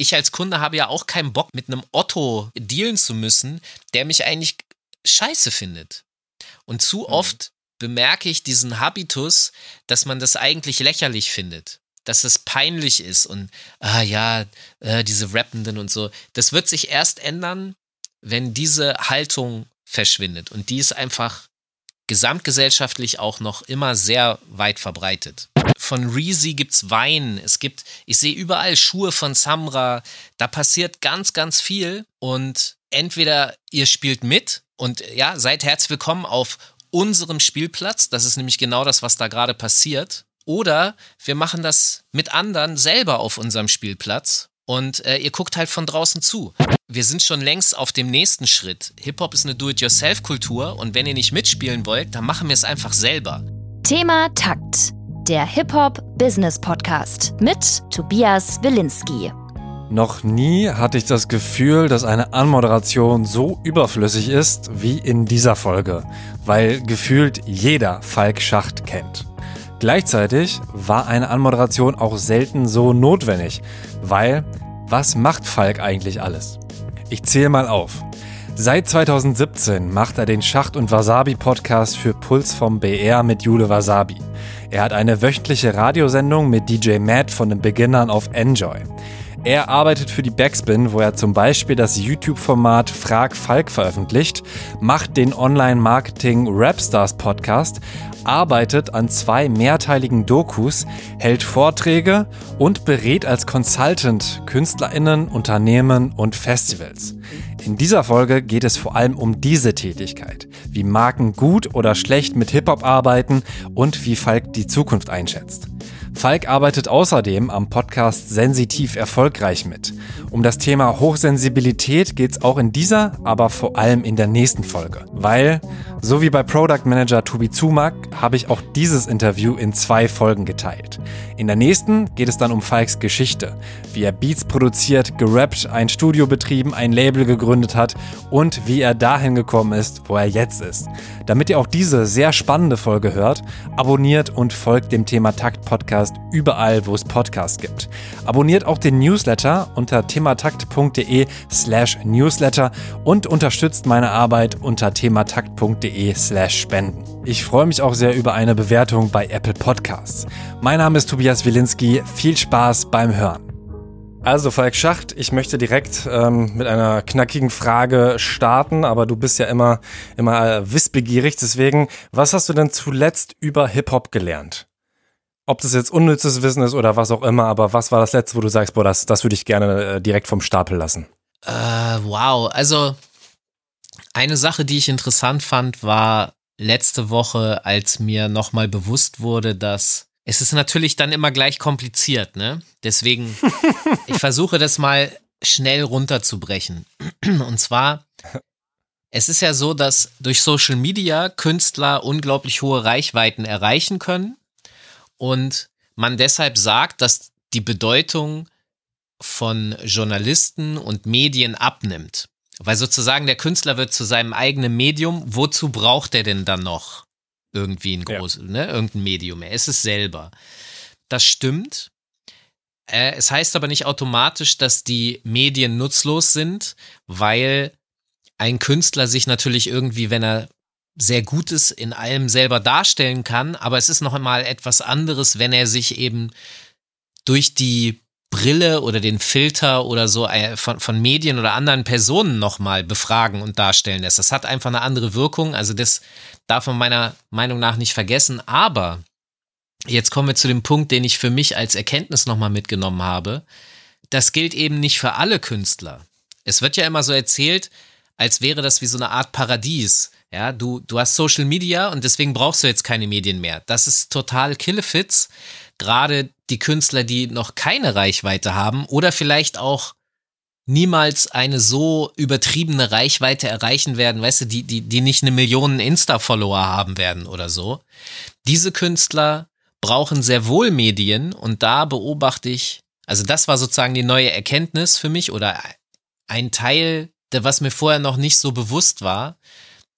ich als Kunde habe ja auch keinen Bock, mit einem Otto dealen zu müssen, der mich eigentlich scheiße findet. Und zu mhm. oft bemerke ich diesen Habitus, dass man das eigentlich lächerlich findet. Dass es peinlich ist und, ah ja, äh, diese Rappenden und so. Das wird sich erst ändern, wenn diese Haltung verschwindet. Und die ist einfach gesamtgesellschaftlich auch noch immer sehr weit verbreitet. Von Reezy gibt's Wein, es gibt, ich sehe überall Schuhe von Samra, da passiert ganz, ganz viel und entweder ihr spielt mit und ja, seid herzlich willkommen auf unserem Spielplatz. Das ist nämlich genau das, was da gerade passiert. Oder wir machen das mit anderen selber auf unserem Spielplatz und äh, ihr guckt halt von draußen zu. Wir sind schon längst auf dem nächsten Schritt. Hip-Hop ist eine Do-it-yourself-Kultur und wenn ihr nicht mitspielen wollt, dann machen wir es einfach selber. Thema Takt. Der Hip-Hop-Business-Podcast mit Tobias Wilinski. Noch nie hatte ich das Gefühl, dass eine Anmoderation so überflüssig ist wie in dieser Folge, weil gefühlt jeder Falk Schacht kennt. Gleichzeitig war eine Anmoderation auch selten so notwendig, weil was macht Falk eigentlich alles? Ich zähle mal auf. Seit 2017 macht er den Schacht- und Wasabi-Podcast für Puls vom BR mit Jule Wasabi. Er hat eine wöchentliche Radiosendung mit DJ Matt von den Beginnern auf Enjoy. Er arbeitet für die Backspin, wo er zum Beispiel das YouTube-Format Frag Falk veröffentlicht, macht den Online-Marketing Rapstars Podcast, arbeitet an zwei mehrteiligen Dokus, hält Vorträge und berät als Consultant KünstlerInnen, Unternehmen und Festivals. In dieser Folge geht es vor allem um diese Tätigkeit, wie Marken gut oder schlecht mit Hip-Hop arbeiten und wie Falk die Zukunft einschätzt. Falk arbeitet außerdem am Podcast Sensitiv erfolgreich mit. Um das Thema Hochsensibilität geht es auch in dieser, aber vor allem in der nächsten Folge. Weil, so wie bei Product Manager Tobi Zumak, habe ich auch dieses Interview in zwei Folgen geteilt. In der nächsten geht es dann um Falks Geschichte, wie er Beats produziert, gerappt, ein Studio betrieben, ein Label gegründet hat und wie er dahin gekommen ist, wo er jetzt ist. Damit ihr auch diese sehr spannende Folge hört, abonniert und folgt dem Thema Takt Podcast überall, wo es Podcasts gibt. Abonniert auch den Newsletter unter thematakt.de slash newsletter und unterstützt meine Arbeit unter thematakt.de slash spenden. Ich freue mich auch sehr über eine Bewertung bei Apple Podcasts. Mein Name ist Tobias Wilinski. Viel Spaß beim Hören. Also Falk Schacht, ich möchte direkt ähm, mit einer knackigen Frage starten, aber du bist ja immer, immer wissbegierig. Deswegen, was hast du denn zuletzt über Hip-Hop gelernt? Ob das jetzt unnützes Wissen ist oder was auch immer, aber was war das letzte, wo du sagst, boah, das, das würde ich gerne äh, direkt vom Stapel lassen? Äh, wow, also eine Sache, die ich interessant fand, war letzte Woche, als mir nochmal bewusst wurde, dass es ist natürlich dann immer gleich kompliziert, ne? Deswegen, ich versuche das mal schnell runterzubrechen. Und zwar, es ist ja so, dass durch Social Media Künstler unglaublich hohe Reichweiten erreichen können und man deshalb sagt, dass die Bedeutung von Journalisten und Medien abnimmt. Weil sozusagen der Künstler wird zu seinem eigenen Medium. Wozu braucht er denn dann noch? irgendwie ein großes, ja. ne, irgendein Medium. Er ist es selber. Das stimmt. Äh, es heißt aber nicht automatisch, dass die Medien nutzlos sind, weil ein Künstler sich natürlich irgendwie, wenn er sehr gut ist, in allem selber darstellen kann. Aber es ist noch einmal etwas anderes, wenn er sich eben durch die Brille oder den Filter oder so äh, von, von Medien oder anderen Personen nochmal befragen und darstellen lässt. Das hat einfach eine andere Wirkung. Also das darf man meiner Meinung nach nicht vergessen. Aber jetzt kommen wir zu dem Punkt, den ich für mich als Erkenntnis nochmal mitgenommen habe. Das gilt eben nicht für alle Künstler. Es wird ja immer so erzählt, als wäre das wie so eine Art Paradies. Ja, du, du hast Social Media und deswegen brauchst du jetzt keine Medien mehr. Das ist total Killefits gerade die Künstler, die noch keine Reichweite haben oder vielleicht auch niemals eine so übertriebene Reichweite erreichen werden, weißt du, die, die, die nicht eine Million Insta-Follower haben werden oder so. Diese Künstler brauchen sehr wohl Medien und da beobachte ich, also das war sozusagen die neue Erkenntnis für mich oder ein Teil, was mir vorher noch nicht so bewusst war,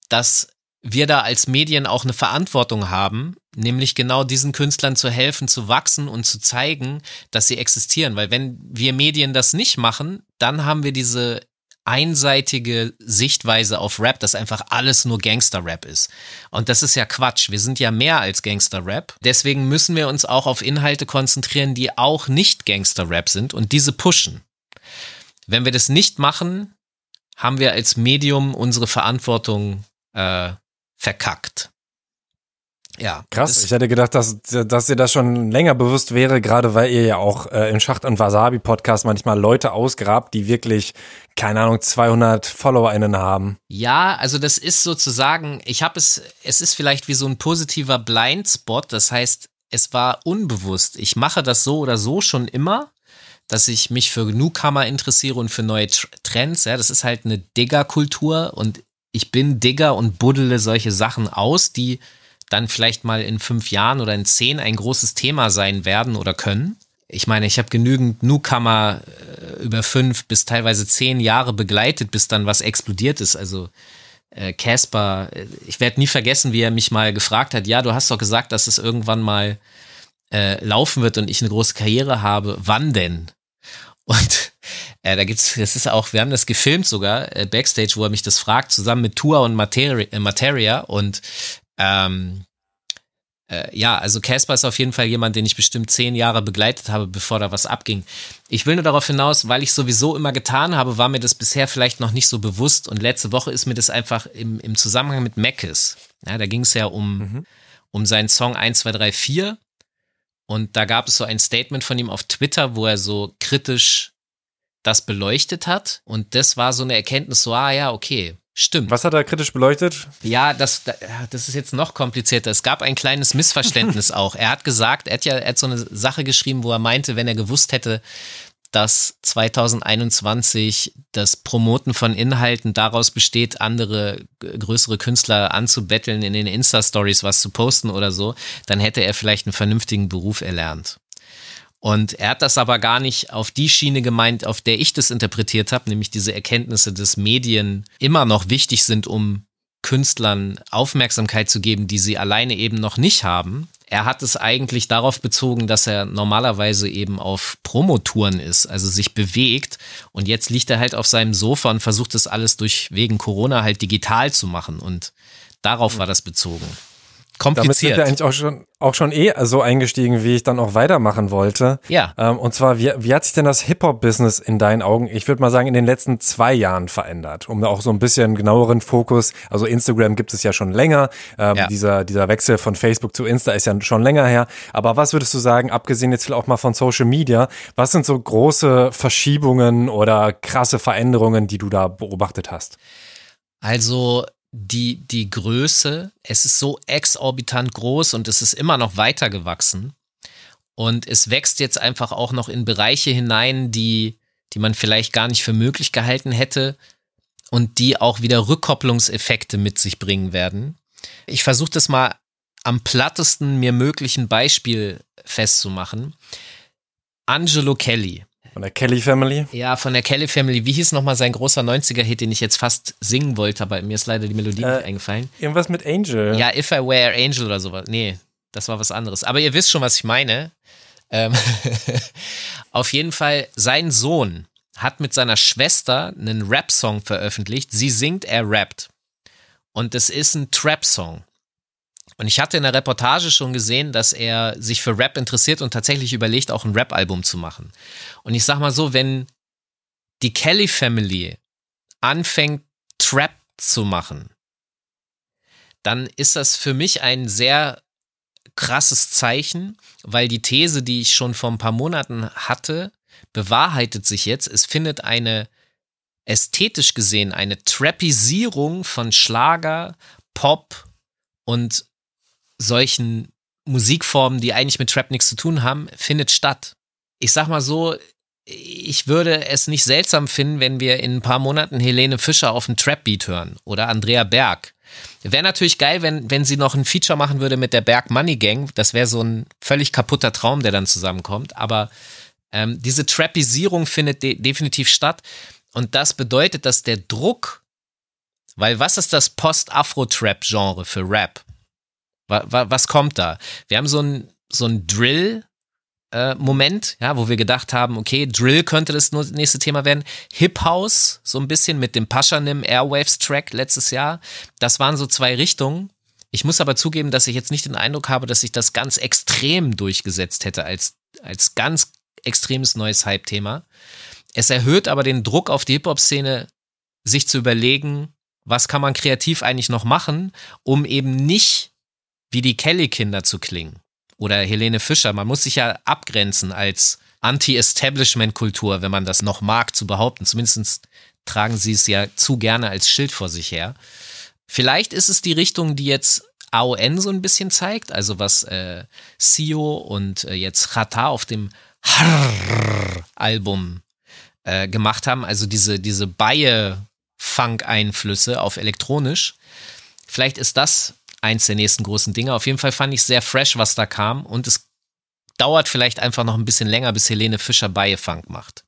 dass wir da als Medien auch eine Verantwortung haben, nämlich genau diesen Künstlern zu helfen, zu wachsen und zu zeigen, dass sie existieren. Weil wenn wir Medien das nicht machen, dann haben wir diese einseitige Sichtweise auf Rap, dass einfach alles nur Gangster-Rap ist. Und das ist ja Quatsch. Wir sind ja mehr als Gangster-Rap. Deswegen müssen wir uns auch auf Inhalte konzentrieren, die auch nicht Gangster-Rap sind und diese pushen. Wenn wir das nicht machen, haben wir als Medium unsere Verantwortung äh, verkackt. Ja. Krass. Ich hätte gedacht, dass, dass dir das schon länger bewusst wäre, gerade weil ihr ja auch äh, im Schacht- und Wasabi-Podcast manchmal Leute ausgrabt, die wirklich, keine Ahnung, 200 FollowerInnen haben. Ja, also das ist sozusagen, ich habe es, es ist vielleicht wie so ein positiver Blindspot. Das heißt, es war unbewusst. Ich mache das so oder so schon immer, dass ich mich für Newcomer interessiere und für neue Trends. Ja, das ist halt eine Digger-Kultur und ich bin Digger und buddele solche Sachen aus, die dann vielleicht mal in fünf Jahren oder in zehn ein großes Thema sein werden oder können. Ich meine, ich habe genügend Newcomer äh, über fünf bis teilweise zehn Jahre begleitet, bis dann was explodiert ist. Also äh, Casper, äh, ich werde nie vergessen, wie er mich mal gefragt hat, ja, du hast doch gesagt, dass es irgendwann mal äh, laufen wird und ich eine große Karriere habe. Wann denn? Und äh, da gibt's, das ist auch, wir haben das gefilmt sogar, äh, Backstage, wo er mich das fragt, zusammen mit Tua und Materia, äh, Materia und ähm, äh, ja, also Casper ist auf jeden Fall jemand, den ich bestimmt zehn Jahre begleitet habe, bevor da was abging. Ich will nur darauf hinaus, weil ich sowieso immer getan habe, war mir das bisher vielleicht noch nicht so bewusst und letzte Woche ist mir das einfach im, im Zusammenhang mit Mackes. Ja, da ging es ja um, mhm. um seinen Song 1, 2, 3, 4 und da gab es so ein Statement von ihm auf Twitter, wo er so kritisch das beleuchtet hat und das war so eine Erkenntnis, so, ah ja, okay, Stimmt. Was hat er kritisch beleuchtet? Ja, das, das ist jetzt noch komplizierter. Es gab ein kleines Missverständnis auch. Er hat gesagt, er hat ja er hat so eine Sache geschrieben, wo er meinte, wenn er gewusst hätte, dass 2021 das Promoten von Inhalten daraus besteht, andere größere Künstler anzubetteln, in den Insta-Stories was zu posten oder so, dann hätte er vielleicht einen vernünftigen Beruf erlernt. Und er hat das aber gar nicht auf die Schiene gemeint, auf der ich das interpretiert habe, nämlich diese Erkenntnisse, dass Medien immer noch wichtig sind, um Künstlern Aufmerksamkeit zu geben, die sie alleine eben noch nicht haben. Er hat es eigentlich darauf bezogen, dass er normalerweise eben auf Promotouren ist, also sich bewegt. Und jetzt liegt er halt auf seinem Sofa und versucht es alles durch wegen Corona halt digital zu machen. Und darauf war das bezogen kompliziert. Damit sind wir eigentlich auch schon, auch schon eh so eingestiegen, wie ich dann auch weitermachen wollte. Ja. Ähm, und zwar, wie, wie hat sich denn das Hip-Hop-Business in deinen Augen, ich würde mal sagen, in den letzten zwei Jahren verändert? Um da auch so ein bisschen genaueren Fokus, also Instagram gibt es ja schon länger, ähm, ja. dieser, dieser Wechsel von Facebook zu Insta ist ja schon länger her. Aber was würdest du sagen, abgesehen jetzt vielleicht auch mal von Social Media, was sind so große Verschiebungen oder krasse Veränderungen, die du da beobachtet hast? Also die, die Größe, es ist so exorbitant groß und es ist immer noch weiter gewachsen. Und es wächst jetzt einfach auch noch in Bereiche hinein, die, die man vielleicht gar nicht für möglich gehalten hätte und die auch wieder Rückkopplungseffekte mit sich bringen werden. Ich versuche das mal am plattesten mir möglichen Beispiel festzumachen. Angelo Kelly von der Kelly Family? Ja, von der Kelly Family. Wie hieß nochmal sein großer 90er-Hit, den ich jetzt fast singen wollte, aber mir ist leider die Melodie äh, nicht eingefallen. Irgendwas mit Angel. Ja, If I Were Angel oder sowas. Nee, das war was anderes. Aber ihr wisst schon, was ich meine. Ähm Auf jeden Fall, sein Sohn hat mit seiner Schwester einen Rap-Song veröffentlicht. Sie singt, er rappt. Und es ist ein Trap-Song. Und ich hatte in der Reportage schon gesehen, dass er sich für Rap interessiert und tatsächlich überlegt, auch ein Rap-Album zu machen. Und ich sag mal so, wenn die Kelly Family anfängt, Trap zu machen, dann ist das für mich ein sehr krasses Zeichen, weil die These, die ich schon vor ein paar Monaten hatte, bewahrheitet sich jetzt. Es findet eine ästhetisch gesehen eine Trappisierung von Schlager, Pop und solchen Musikformen, die eigentlich mit Trap nichts zu tun haben, findet statt. Ich sag mal so, ich würde es nicht seltsam finden, wenn wir in ein paar Monaten Helene Fischer auf dem Trap-Beat hören oder Andrea Berg. Wäre natürlich geil, wenn, wenn sie noch ein Feature machen würde mit der Berg Money Gang. Das wäre so ein völlig kaputter Traum, der dann zusammenkommt. Aber ähm, diese Trappisierung findet de definitiv statt. Und das bedeutet, dass der Druck, weil was ist das Post-Afro-Trap-Genre für Rap? Wa, wa, was kommt da? Wir haben so ein, so ein Drill, äh, Moment, ja, wo wir gedacht haben, okay, Drill könnte das nächste Thema werden. Hip House, so ein bisschen mit dem Paschanim Airwaves Track letztes Jahr. Das waren so zwei Richtungen. Ich muss aber zugeben, dass ich jetzt nicht den Eindruck habe, dass sich das ganz extrem durchgesetzt hätte als, als ganz extremes neues Hype-Thema. Es erhöht aber den Druck auf die Hip-Hop-Szene, sich zu überlegen, was kann man kreativ eigentlich noch machen, um eben nicht wie die Kelly-Kinder zu klingen oder Helene Fischer. Man muss sich ja abgrenzen als Anti-Establishment-Kultur, wenn man das noch mag zu behaupten. Zumindest tragen sie es ja zu gerne als Schild vor sich her. Vielleicht ist es die Richtung, die jetzt AON so ein bisschen zeigt, also was äh, Sio und äh, jetzt Chata auf dem Album äh, gemacht haben, also diese, diese Baie-Funk-Einflüsse auf elektronisch. Vielleicht ist das eins der nächsten großen Dinge. Auf jeden Fall fand ich sehr fresh, was da kam und es dauert vielleicht einfach noch ein bisschen länger, bis Helene Fischer Baie-Funk macht.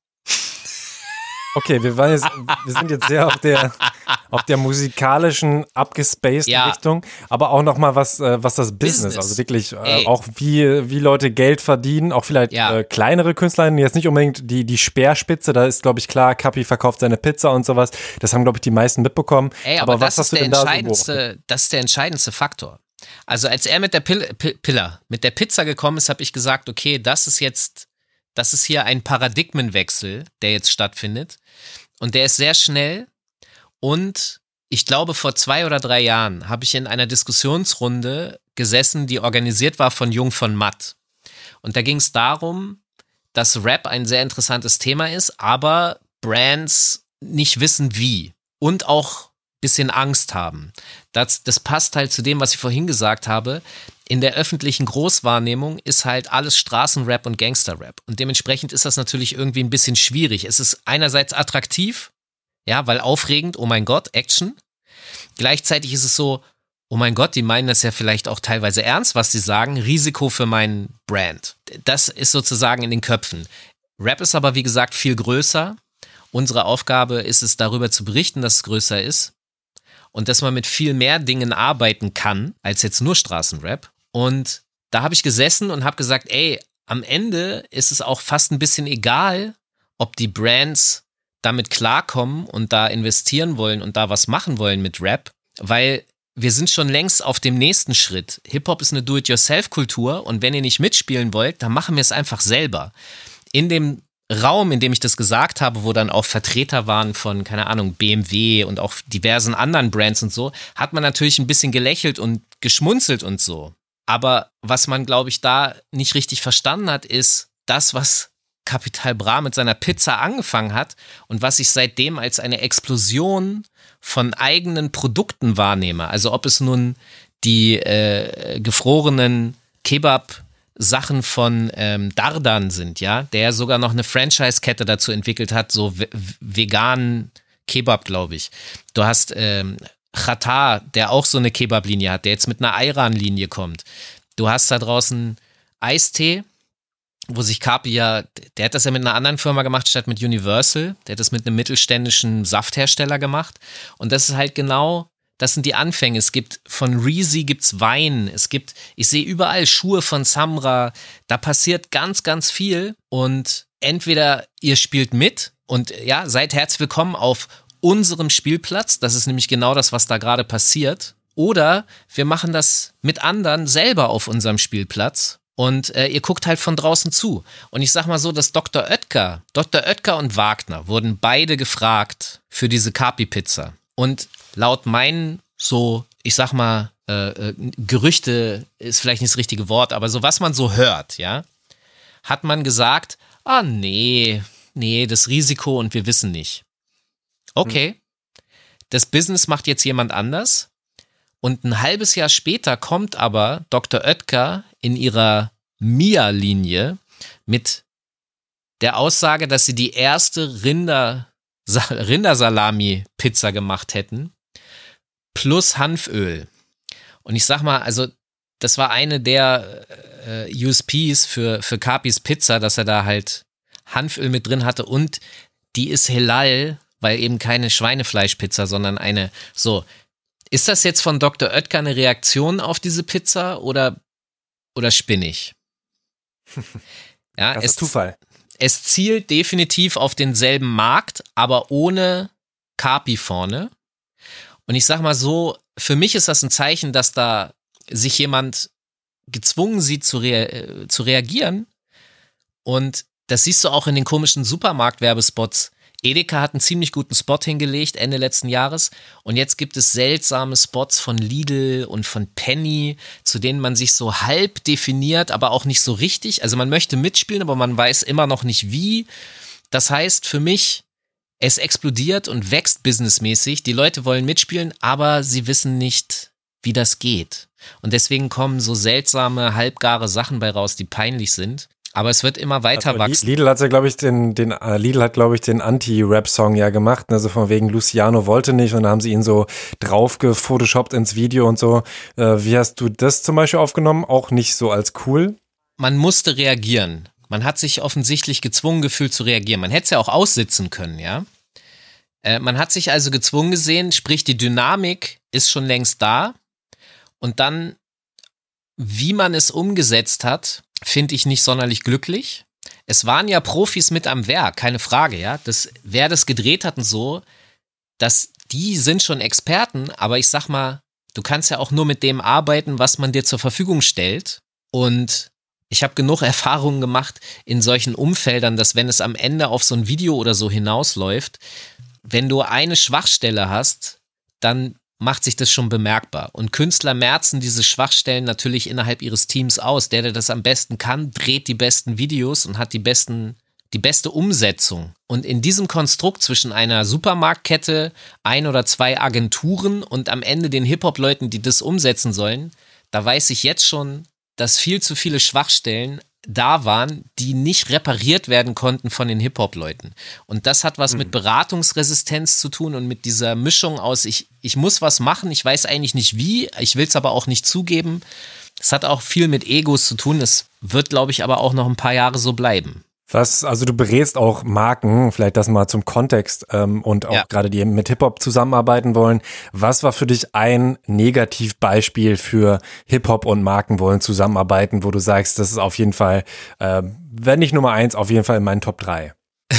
Okay, wir, waren jetzt, wir sind jetzt sehr auf der, auf der musikalischen, abgespaced ja. Richtung, aber auch nochmal was, äh, was das Business, Business. also wirklich äh, auch wie, wie Leute Geld verdienen, auch vielleicht ja. äh, kleinere Künstler, jetzt nicht unbedingt die, die Speerspitze, da ist, glaube ich, klar, Kapi verkauft seine Pizza und sowas, das haben, glaube ich, die meisten mitbekommen. Ey, aber, aber was hast du denn da so Das ist der entscheidendste Faktor. Also als er mit der Pil Piller, mit der Pizza gekommen ist, habe ich gesagt, okay, das ist jetzt das ist hier ein Paradigmenwechsel, der jetzt stattfindet. Und der ist sehr schnell. Und ich glaube, vor zwei oder drei Jahren habe ich in einer Diskussionsrunde gesessen, die organisiert war von Jung von Matt. Und da ging es darum, dass Rap ein sehr interessantes Thema ist, aber Brands nicht wissen wie und auch ein bisschen Angst haben. Das, das passt halt zu dem, was ich vorhin gesagt habe in der öffentlichen Großwahrnehmung ist halt alles Straßenrap und Gangsterrap. Und dementsprechend ist das natürlich irgendwie ein bisschen schwierig. Es ist einerseits attraktiv, ja, weil aufregend, oh mein Gott, Action. Gleichzeitig ist es so, oh mein Gott, die meinen das ja vielleicht auch teilweise ernst, was sie sagen, Risiko für meinen Brand. Das ist sozusagen in den Köpfen. Rap ist aber, wie gesagt, viel größer. Unsere Aufgabe ist es, darüber zu berichten, dass es größer ist und dass man mit viel mehr Dingen arbeiten kann, als jetzt nur Straßenrap. Und da habe ich gesessen und habe gesagt, ey, am Ende ist es auch fast ein bisschen egal, ob die Brands damit klarkommen und da investieren wollen und da was machen wollen mit Rap, weil wir sind schon längst auf dem nächsten Schritt. Hip-Hop ist eine Do-it-yourself-Kultur und wenn ihr nicht mitspielen wollt, dann machen wir es einfach selber. In dem Raum, in dem ich das gesagt habe, wo dann auch Vertreter waren von, keine Ahnung, BMW und auch diversen anderen Brands und so, hat man natürlich ein bisschen gelächelt und geschmunzelt und so. Aber was man, glaube ich, da nicht richtig verstanden hat, ist das, was Capital Bra mit seiner Pizza angefangen hat und was ich seitdem als eine Explosion von eigenen Produkten wahrnehme. Also ob es nun die äh, gefrorenen Kebab Sachen von ähm, Dardan sind, ja, der sogar noch eine Franchise-Kette dazu entwickelt hat, so veganen Kebab, glaube ich. Du hast ähm, Chata, der auch so eine Kebab-Linie hat, der jetzt mit einer Ayran-Linie kommt. Du hast da draußen Eistee, wo sich Kapi ja, der hat das ja mit einer anderen Firma gemacht, statt mit Universal. Der hat das mit einem mittelständischen Safthersteller gemacht. Und das ist halt genau, das sind die Anfänge. Es gibt von Reezy gibt's Wein. Es gibt, ich sehe überall Schuhe von Samra. Da passiert ganz, ganz viel. Und entweder ihr spielt mit und ja, seid herzlich willkommen auf unserem Spielplatz. Das ist nämlich genau das, was da gerade passiert. Oder wir machen das mit anderen selber auf unserem Spielplatz und äh, ihr guckt halt von draußen zu. Und ich sag mal so, dass Dr. Oetker, Dr. Oetker und Wagner wurden beide gefragt für diese Kapi-Pizza. Und laut meinen so, ich sag mal, äh, äh, Gerüchte ist vielleicht nicht das richtige Wort, aber so was man so hört, ja, hat man gesagt, ah nee, nee, das Risiko und wir wissen nicht. Okay, hm. das Business macht jetzt jemand anders. Und ein halbes Jahr später kommt aber Dr. Oetker in ihrer Mia-Linie mit der Aussage, dass sie die erste Rinder, Rindersalami-Pizza gemacht hätten, plus Hanföl. Und ich sag mal, also das war eine der äh, USPs für, für Capis Pizza, dass er da halt Hanföl mit drin hatte und die ist Helal weil eben keine Schweinefleischpizza, sondern eine so. Ist das jetzt von Dr. Oetker eine Reaktion auf diese Pizza oder, oder spinnig? Ja, das es, ist Zufall. Es zielt definitiv auf denselben Markt, aber ohne Capi vorne. Und ich sag mal so, für mich ist das ein Zeichen, dass da sich jemand gezwungen sieht zu, rea äh, zu reagieren. Und das siehst du auch in den komischen Supermarktwerbespots. Edeka hat einen ziemlich guten Spot hingelegt Ende letzten Jahres und jetzt gibt es seltsame Spots von Lidl und von Penny, zu denen man sich so halb definiert, aber auch nicht so richtig. Also man möchte mitspielen, aber man weiß immer noch nicht wie. Das heißt für mich, es explodiert und wächst businessmäßig. Die Leute wollen mitspielen, aber sie wissen nicht, wie das geht. Und deswegen kommen so seltsame, halbgare Sachen bei raus, die peinlich sind. Aber es wird immer weiter also, wachsen. Lidl hat ja, glaube ich, den, den äh, Lidl hat, glaube ich, den Anti-Rap-Song ja gemacht. Also von wegen Luciano wollte nicht und dann haben sie ihn so drauf gefotoshoppt ins Video und so. Äh, wie hast du das zum Beispiel aufgenommen? Auch nicht so als cool? Man musste reagieren. Man hat sich offensichtlich gezwungen gefühlt zu reagieren. Man hätte es ja auch aussitzen können, ja. Äh, man hat sich also gezwungen gesehen, sprich die Dynamik ist schon längst da. Und dann, wie man es umgesetzt hat, finde ich nicht sonderlich glücklich. Es waren ja Profis mit am Werk, keine Frage, ja. Das, wer das gedreht hat und so, das, die sind schon Experten, aber ich sag mal, du kannst ja auch nur mit dem arbeiten, was man dir zur Verfügung stellt. Und ich habe genug Erfahrungen gemacht in solchen Umfeldern, dass wenn es am Ende auf so ein Video oder so hinausläuft, wenn du eine Schwachstelle hast, dann macht sich das schon bemerkbar. Und Künstler merzen diese Schwachstellen natürlich innerhalb ihres Teams aus. Der, der das am besten kann, dreht die besten Videos und hat die besten, die beste Umsetzung. Und in diesem Konstrukt zwischen einer Supermarktkette, ein oder zwei Agenturen und am Ende den Hip-Hop-Leuten, die das umsetzen sollen, da weiß ich jetzt schon, dass viel zu viele Schwachstellen da waren, die nicht repariert werden konnten von den Hip-Hop-Leuten. Und das hat was mhm. mit Beratungsresistenz zu tun und mit dieser Mischung aus, ich, ich muss was machen, ich weiß eigentlich nicht wie, ich will es aber auch nicht zugeben. Es hat auch viel mit Egos zu tun. Es wird, glaube ich, aber auch noch ein paar Jahre so bleiben. Was, also du berätst auch Marken, vielleicht das mal zum Kontext ähm, und auch ja. gerade die mit Hip-Hop zusammenarbeiten wollen. Was war für dich ein Negativbeispiel für Hip-Hop und Marken wollen zusammenarbeiten, wo du sagst, das ist auf jeden Fall, äh, wenn nicht Nummer eins, auf jeden Fall in meinen Top 3?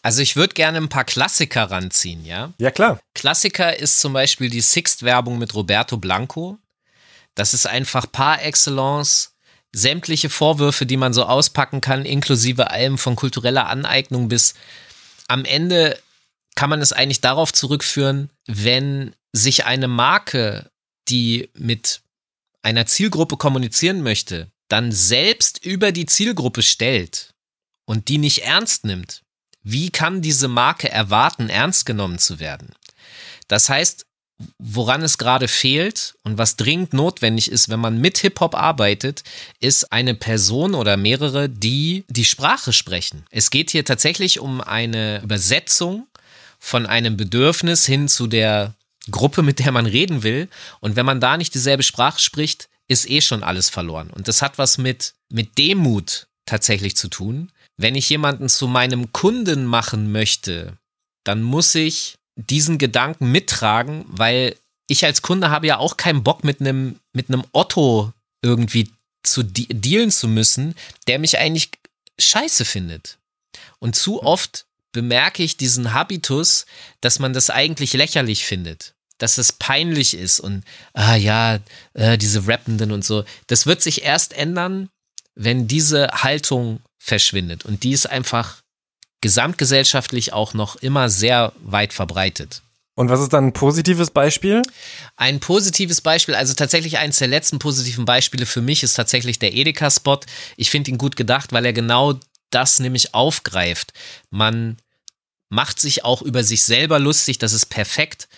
Also ich würde gerne ein paar Klassiker ranziehen, ja? Ja, klar. Klassiker ist zum Beispiel die Sixt-Werbung mit Roberto Blanco. Das ist einfach par excellence sämtliche Vorwürfe, die man so auspacken kann, inklusive allem von kultureller Aneignung bis am Ende kann man es eigentlich darauf zurückführen, wenn sich eine Marke, die mit einer Zielgruppe kommunizieren möchte, dann selbst über die Zielgruppe stellt und die nicht ernst nimmt, wie kann diese Marke erwarten, ernst genommen zu werden? Das heißt, woran es gerade fehlt und was dringend notwendig ist, wenn man mit Hip-Hop arbeitet, ist eine Person oder mehrere, die die Sprache sprechen. Es geht hier tatsächlich um eine Übersetzung von einem Bedürfnis hin zu der Gruppe, mit der man reden will. Und wenn man da nicht dieselbe Sprache spricht, ist eh schon alles verloren. Und das hat was mit, mit Demut tatsächlich zu tun. Wenn ich jemanden zu meinem Kunden machen möchte, dann muss ich diesen Gedanken mittragen, weil ich als Kunde habe ja auch keinen Bock mit einem mit einem Otto irgendwie zu de dealen zu müssen, der mich eigentlich scheiße findet. Und zu oft bemerke ich diesen Habitus, dass man das eigentlich lächerlich findet, dass es peinlich ist und ah ja, äh, diese Rappenden und so. Das wird sich erst ändern, wenn diese Haltung verschwindet und die ist einfach gesamtgesellschaftlich auch noch immer sehr weit verbreitet. Und was ist dann ein positives Beispiel? Ein positives Beispiel, also tatsächlich eines der letzten positiven Beispiele für mich ist tatsächlich der Edeka-Spot. Ich finde ihn gut gedacht, weil er genau das nämlich aufgreift. Man macht sich auch über sich selber lustig, das ist perfekt.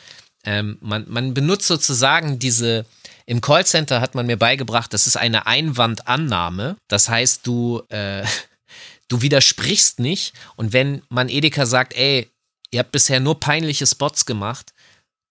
Ähm, man, man benutzt sozusagen diese, im Callcenter hat man mir beigebracht, das ist eine Einwandannahme. Das heißt, du, äh, du widersprichst nicht. Und wenn man Edeka sagt, ey, ihr habt bisher nur peinliche Spots gemacht,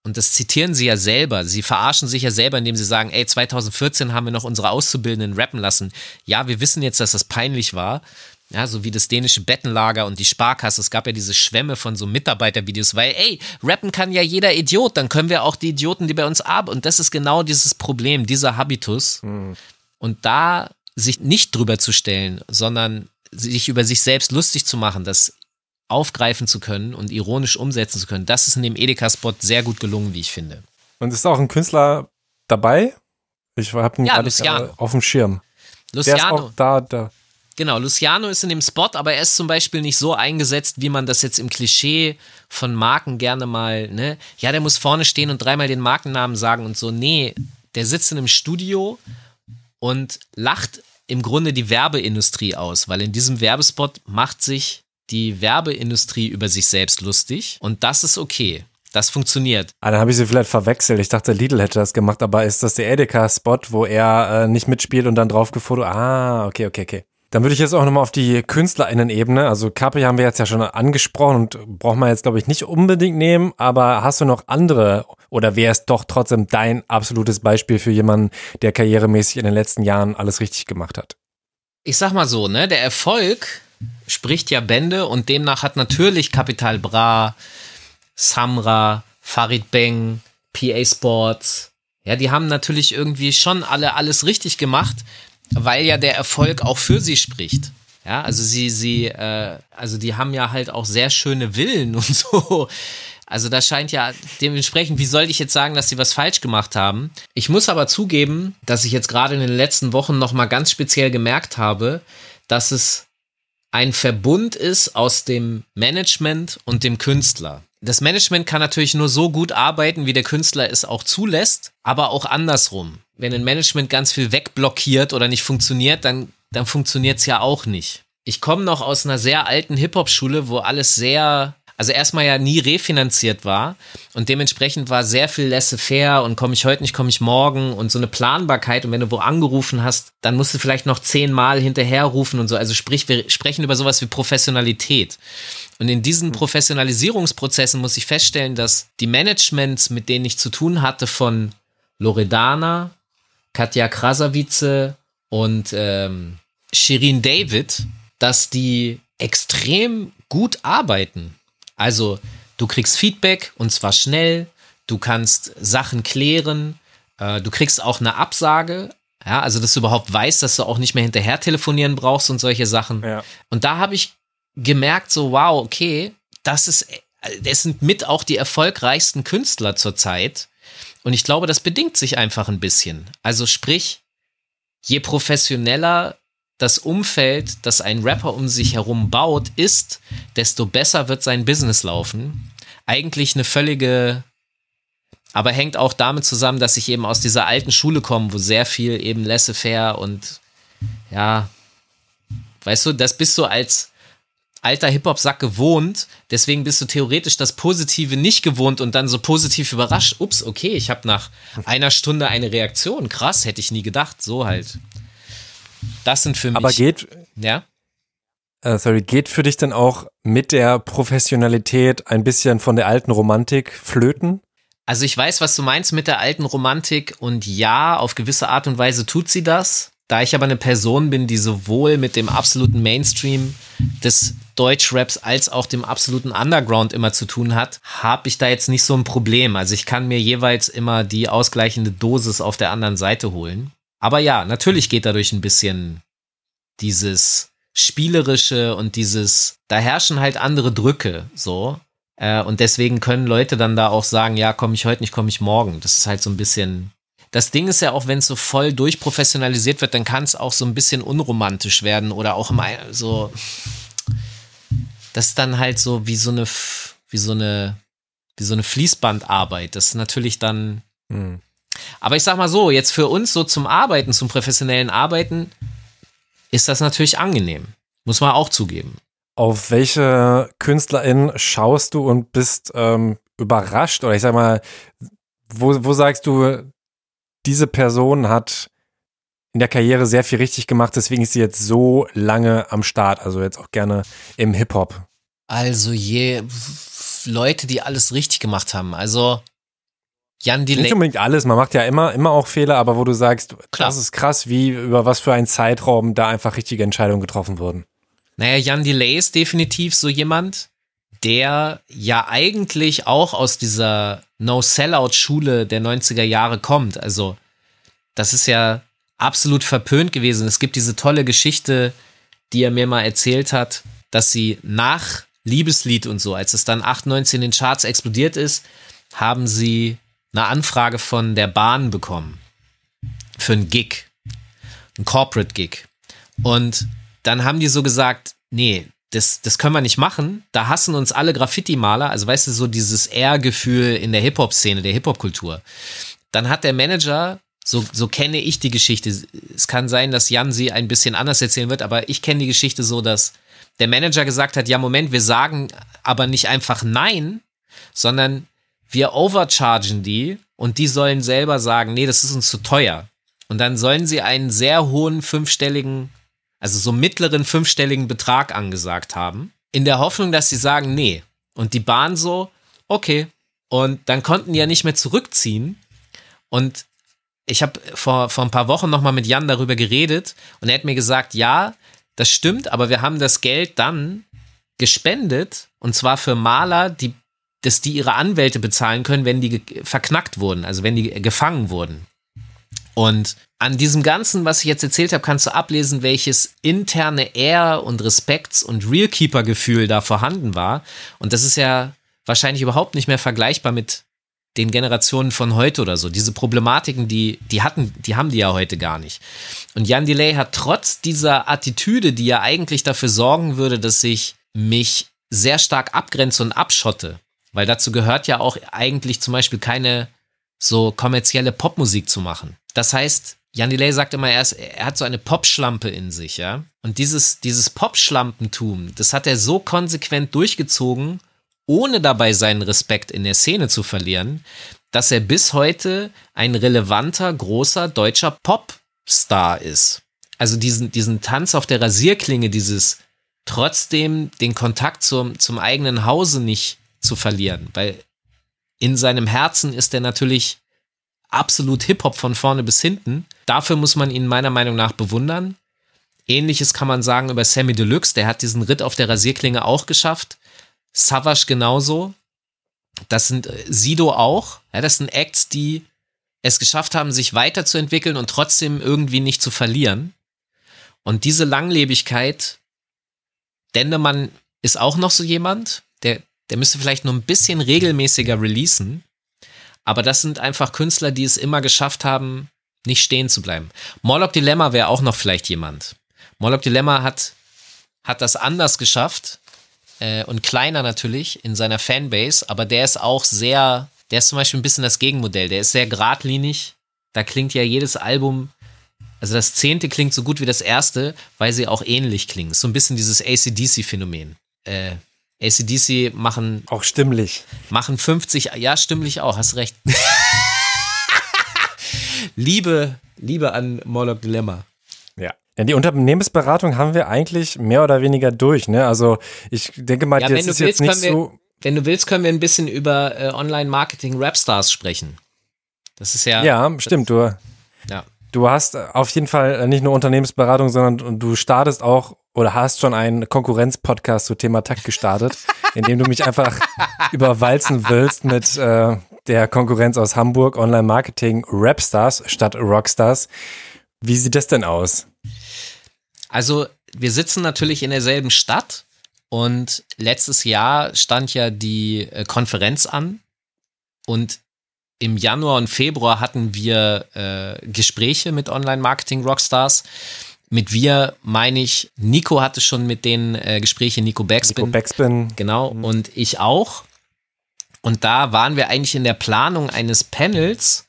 und das zitieren sie ja selber. Sie verarschen sich ja selber, indem sie sagen, ey, 2014 haben wir noch unsere Auszubildenden rappen lassen. Ja, wir wissen jetzt, dass das peinlich war. Ja, so wie das dänische Bettenlager und die Sparkasse. Es gab ja diese Schwämme von so Mitarbeitervideos, weil, ey, rappen kann ja jeder Idiot, dann können wir auch die Idioten, die bei uns arbeiten. Und das ist genau dieses Problem, dieser Habitus. Mhm. Und da sich nicht drüber zu stellen, sondern sich über sich selbst lustig zu machen, das aufgreifen zu können und ironisch umsetzen zu können, das ist in dem Edeka-Spot sehr gut gelungen, wie ich finde. Und ist auch ein Künstler dabei? Ich habe ihn ja, Luciano. auf dem Schirm. Luciano. Der ist auch da, da. Genau, Luciano ist in dem Spot, aber er ist zum Beispiel nicht so eingesetzt, wie man das jetzt im Klischee von Marken gerne mal, ne? Ja, der muss vorne stehen und dreimal den Markennamen sagen und so. Nee, der sitzt in einem Studio und lacht im Grunde die Werbeindustrie aus, weil in diesem Werbespot macht sich die Werbeindustrie über sich selbst lustig und das ist okay. Das funktioniert. Ah, dann habe ich sie vielleicht verwechselt. Ich dachte, Lidl hätte das gemacht, aber ist das der Edeka-Spot, wo er äh, nicht mitspielt und dann drauf gefoto? Ah, okay, okay, okay. Dann würde ich jetzt auch nochmal auf die KünstlerInnen-Ebene, also Capri haben wir jetzt ja schon angesprochen und braucht man jetzt, glaube ich, nicht unbedingt nehmen, aber hast du noch andere oder wäre es doch trotzdem dein absolutes Beispiel für jemanden, der karrieremäßig in den letzten Jahren alles richtig gemacht hat? Ich sag mal so, ne, der Erfolg spricht ja Bände und demnach hat natürlich Capital Bra, Samra, Farid Beng, PA Sports, ja, die haben natürlich irgendwie schon alle alles richtig gemacht, weil ja der Erfolg auch für sie spricht. Ja, also sie, sie, äh, also die haben ja halt auch sehr schöne Villen und so. Also da scheint ja dementsprechend, wie soll ich jetzt sagen, dass sie was falsch gemacht haben? Ich muss aber zugeben, dass ich jetzt gerade in den letzten Wochen nochmal ganz speziell gemerkt habe, dass es ein Verbund ist aus dem Management und dem Künstler. Das Management kann natürlich nur so gut arbeiten, wie der Künstler es auch zulässt, aber auch andersrum. Wenn ein Management ganz viel wegblockiert oder nicht funktioniert, dann, dann funktioniert es ja auch nicht. Ich komme noch aus einer sehr alten Hip-Hop-Schule, wo alles sehr also erstmal ja nie refinanziert war und dementsprechend war sehr viel laissez-faire und komme ich heute nicht, komme ich morgen und so eine Planbarkeit und wenn du wo angerufen hast, dann musst du vielleicht noch zehnmal hinterherrufen und so. Also sprich, wir sprechen über sowas wie Professionalität. Und in diesen hm. Professionalisierungsprozessen muss ich feststellen, dass die Managements, mit denen ich zu tun hatte von Loredana, Katja Krasavice und ähm, Shirin David, dass die extrem gut arbeiten. Also du kriegst Feedback und zwar schnell, du kannst Sachen klären, äh, du kriegst auch eine Absage, ja, also dass du überhaupt weißt, dass du auch nicht mehr hinterher telefonieren brauchst und solche Sachen. Ja. Und da habe ich gemerkt, so wow, okay, das ist, das sind mit auch die erfolgreichsten Künstler zurzeit. Und ich glaube, das bedingt sich einfach ein bisschen. Also sprich, je professioneller das Umfeld, das ein Rapper um sich herum baut, ist, desto besser wird sein Business laufen. Eigentlich eine völlige, aber hängt auch damit zusammen, dass ich eben aus dieser alten Schule komme, wo sehr viel eben laissez-faire und ja, weißt du, das bist du als alter Hip-Hop-Sack gewohnt, deswegen bist du theoretisch das Positive nicht gewohnt und dann so positiv überrascht. Ups, okay, ich habe nach einer Stunde eine Reaktion. Krass, hätte ich nie gedacht. So halt. Das sind für mich. Aber geht. Ja. Uh, sorry, geht für dich dann auch mit der Professionalität ein bisschen von der alten Romantik flöten? Also ich weiß, was du meinst mit der alten Romantik und ja, auf gewisse Art und Weise tut sie das. Da ich aber eine Person bin, die sowohl mit dem absoluten Mainstream des Deutschraps als auch dem absoluten Underground immer zu tun hat, habe ich da jetzt nicht so ein Problem. Also ich kann mir jeweils immer die ausgleichende Dosis auf der anderen Seite holen. Aber ja, natürlich geht dadurch ein bisschen dieses spielerische und dieses, da herrschen halt andere Drücke, so. Äh, und deswegen können Leute dann da auch sagen, ja, komme ich heute nicht, komme ich morgen. Das ist halt so ein bisschen. Das Ding ist ja auch, wenn es so voll durchprofessionalisiert wird, dann kann es auch so ein bisschen unromantisch werden oder auch mal so. Das ist dann halt so wie so eine, wie so eine, wie so eine Fließbandarbeit. Das ist natürlich dann. Hm aber ich sag mal so, jetzt für uns so zum Arbeiten, zum professionellen Arbeiten, ist das natürlich angenehm. Muss man auch zugeben. Auf welche KünstlerInnen schaust du und bist ähm, überrascht? Oder ich sag mal, wo, wo sagst du, diese Person hat in der Karriere sehr viel richtig gemacht, deswegen ist sie jetzt so lange am Start, also jetzt auch gerne im Hip-Hop. Also je Leute, die alles richtig gemacht haben. Also Jan Delay. Nicht unbedingt alles, man macht ja immer, immer auch Fehler, aber wo du sagst, Klar. das ist krass, wie über was für einen Zeitraum da einfach richtige Entscheidungen getroffen wurden. Naja, Jan Delay ist definitiv so jemand, der ja eigentlich auch aus dieser No-Sellout-Schule der 90er Jahre kommt. Also, das ist ja absolut verpönt gewesen. Es gibt diese tolle Geschichte, die er mir mal erzählt hat, dass sie nach Liebeslied und so, als es dann 98 in den Charts explodiert ist, haben sie eine Anfrage von der Bahn bekommen. Für einen Gig. Ein Corporate Gig. Und dann haben die so gesagt, nee, das, das können wir nicht machen. Da hassen uns alle Graffiti-Maler, also weißt du, so dieses Ehrgefühl in der Hip-Hop-Szene, der Hip-Hop-Kultur. Dann hat der Manager, so, so kenne ich die Geschichte. Es kann sein, dass Jan sie ein bisschen anders erzählen wird, aber ich kenne die Geschichte so, dass der Manager gesagt hat, ja, Moment, wir sagen aber nicht einfach nein, sondern wir overchargen die und die sollen selber sagen, nee, das ist uns zu teuer. Und dann sollen sie einen sehr hohen fünfstelligen also so mittleren fünfstelligen Betrag angesagt haben, in der Hoffnung, dass sie sagen, nee. Und die Bahn so, okay. Und dann konnten die ja nicht mehr zurückziehen. Und ich habe vor, vor ein paar Wochen nochmal mit Jan darüber geredet und er hat mir gesagt, ja, das stimmt, aber wir haben das Geld dann gespendet und zwar für Maler, die, dass die ihre Anwälte bezahlen können, wenn die verknackt wurden, also wenn die gefangen wurden. Und an diesem Ganzen, was ich jetzt erzählt habe, kannst du ablesen, welches interne Ehr- und Respekts- und Realkeeper-Gefühl da vorhanden war. Und das ist ja wahrscheinlich überhaupt nicht mehr vergleichbar mit den Generationen von heute oder so. Diese Problematiken, die, die hatten, die haben die ja heute gar nicht. Und Jan Delay hat trotz dieser Attitüde, die ja eigentlich dafür sorgen würde, dass ich mich sehr stark abgrenze und abschotte, weil dazu gehört ja auch eigentlich zum Beispiel keine so kommerzielle Popmusik zu machen. Das heißt, Jan Delay sagt immer, er, ist, er hat so eine Popschlampe in sich, ja. Und dieses, dieses Popschlampentum, das hat er so konsequent durchgezogen, ohne dabei seinen Respekt in der Szene zu verlieren, dass er bis heute ein relevanter, großer deutscher Popstar ist. Also diesen, diesen Tanz auf der Rasierklinge, dieses trotzdem den Kontakt zum, zum eigenen Hause nicht zu verlieren, weil in seinem Herzen ist er natürlich absolut Hip-Hop von vorne bis hinten. Dafür muss man ihn meiner Meinung nach bewundern. Ähnliches kann man sagen über Sammy Deluxe, der hat diesen Ritt auf der Rasierklinge auch geschafft. Savage genauso. Das sind äh, Sido auch. Ja, das sind Acts, die es geschafft haben, sich weiterzuentwickeln und trotzdem irgendwie nicht zu verlieren. Und diese Langlebigkeit, Dendemann ist auch noch so jemand, der, der müsste vielleicht nur ein bisschen regelmäßiger releasen. Aber das sind einfach Künstler, die es immer geschafft haben, nicht stehen zu bleiben. Morlock Dilemma wäre auch noch vielleicht jemand. Morlock Dilemma hat, hat das anders geschafft äh, und kleiner natürlich in seiner Fanbase, aber der ist auch sehr, der ist zum Beispiel ein bisschen das Gegenmodell. Der ist sehr geradlinig. Da klingt ja jedes Album, also das zehnte klingt so gut wie das erste, weil sie auch ähnlich klingen. So ein bisschen dieses ACDC-Phänomen. Äh, ACDC machen. Auch stimmlich. Machen 50, ja, stimmlich auch, hast recht. Liebe, Liebe an Morlock Dilemma. Ja. Ja, die Unternehmensberatung haben wir eigentlich mehr oder weniger durch, ne? Also ich denke mal, ja, das ist willst, jetzt nicht wir, so. Wenn du willst, können wir ein bisschen über äh, Online-Marketing-Rapstars sprechen. Das ist ja. Ja, stimmt, du. Ja. Du hast auf jeden Fall nicht nur Unternehmensberatung, sondern du startest auch oder hast schon einen Konkurrenz-Podcast zu Thema Takt gestartet, in dem du mich einfach überwalzen willst mit äh, der Konkurrenz aus Hamburg, Online-Marketing, Rapstars statt Rockstars. Wie sieht das denn aus? Also, wir sitzen natürlich in derselben Stadt und letztes Jahr stand ja die äh, Konferenz an und im Januar und Februar hatten wir äh, Gespräche mit Online-Marketing-Rockstars. Mit wir meine ich, Nico hatte schon mit den äh, Gespräche, Nico Backspin. Nico Backspin. Genau, mhm. und ich auch. Und da waren wir eigentlich in der Planung eines Panels,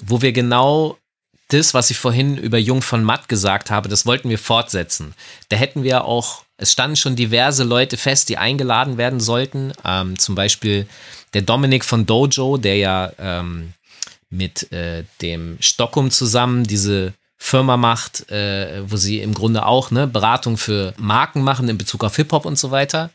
wo wir genau das, was ich vorhin über Jung von Matt gesagt habe, das wollten wir fortsetzen. Da hätten wir auch, es standen schon diverse Leute fest, die eingeladen werden sollten. Ähm, zum Beispiel der Dominik von Dojo, der ja ähm, mit äh, dem Stockholm zusammen diese Firma macht, äh, wo sie im Grunde auch ne, Beratung für Marken machen in Bezug auf Hip-Hop und so weiter.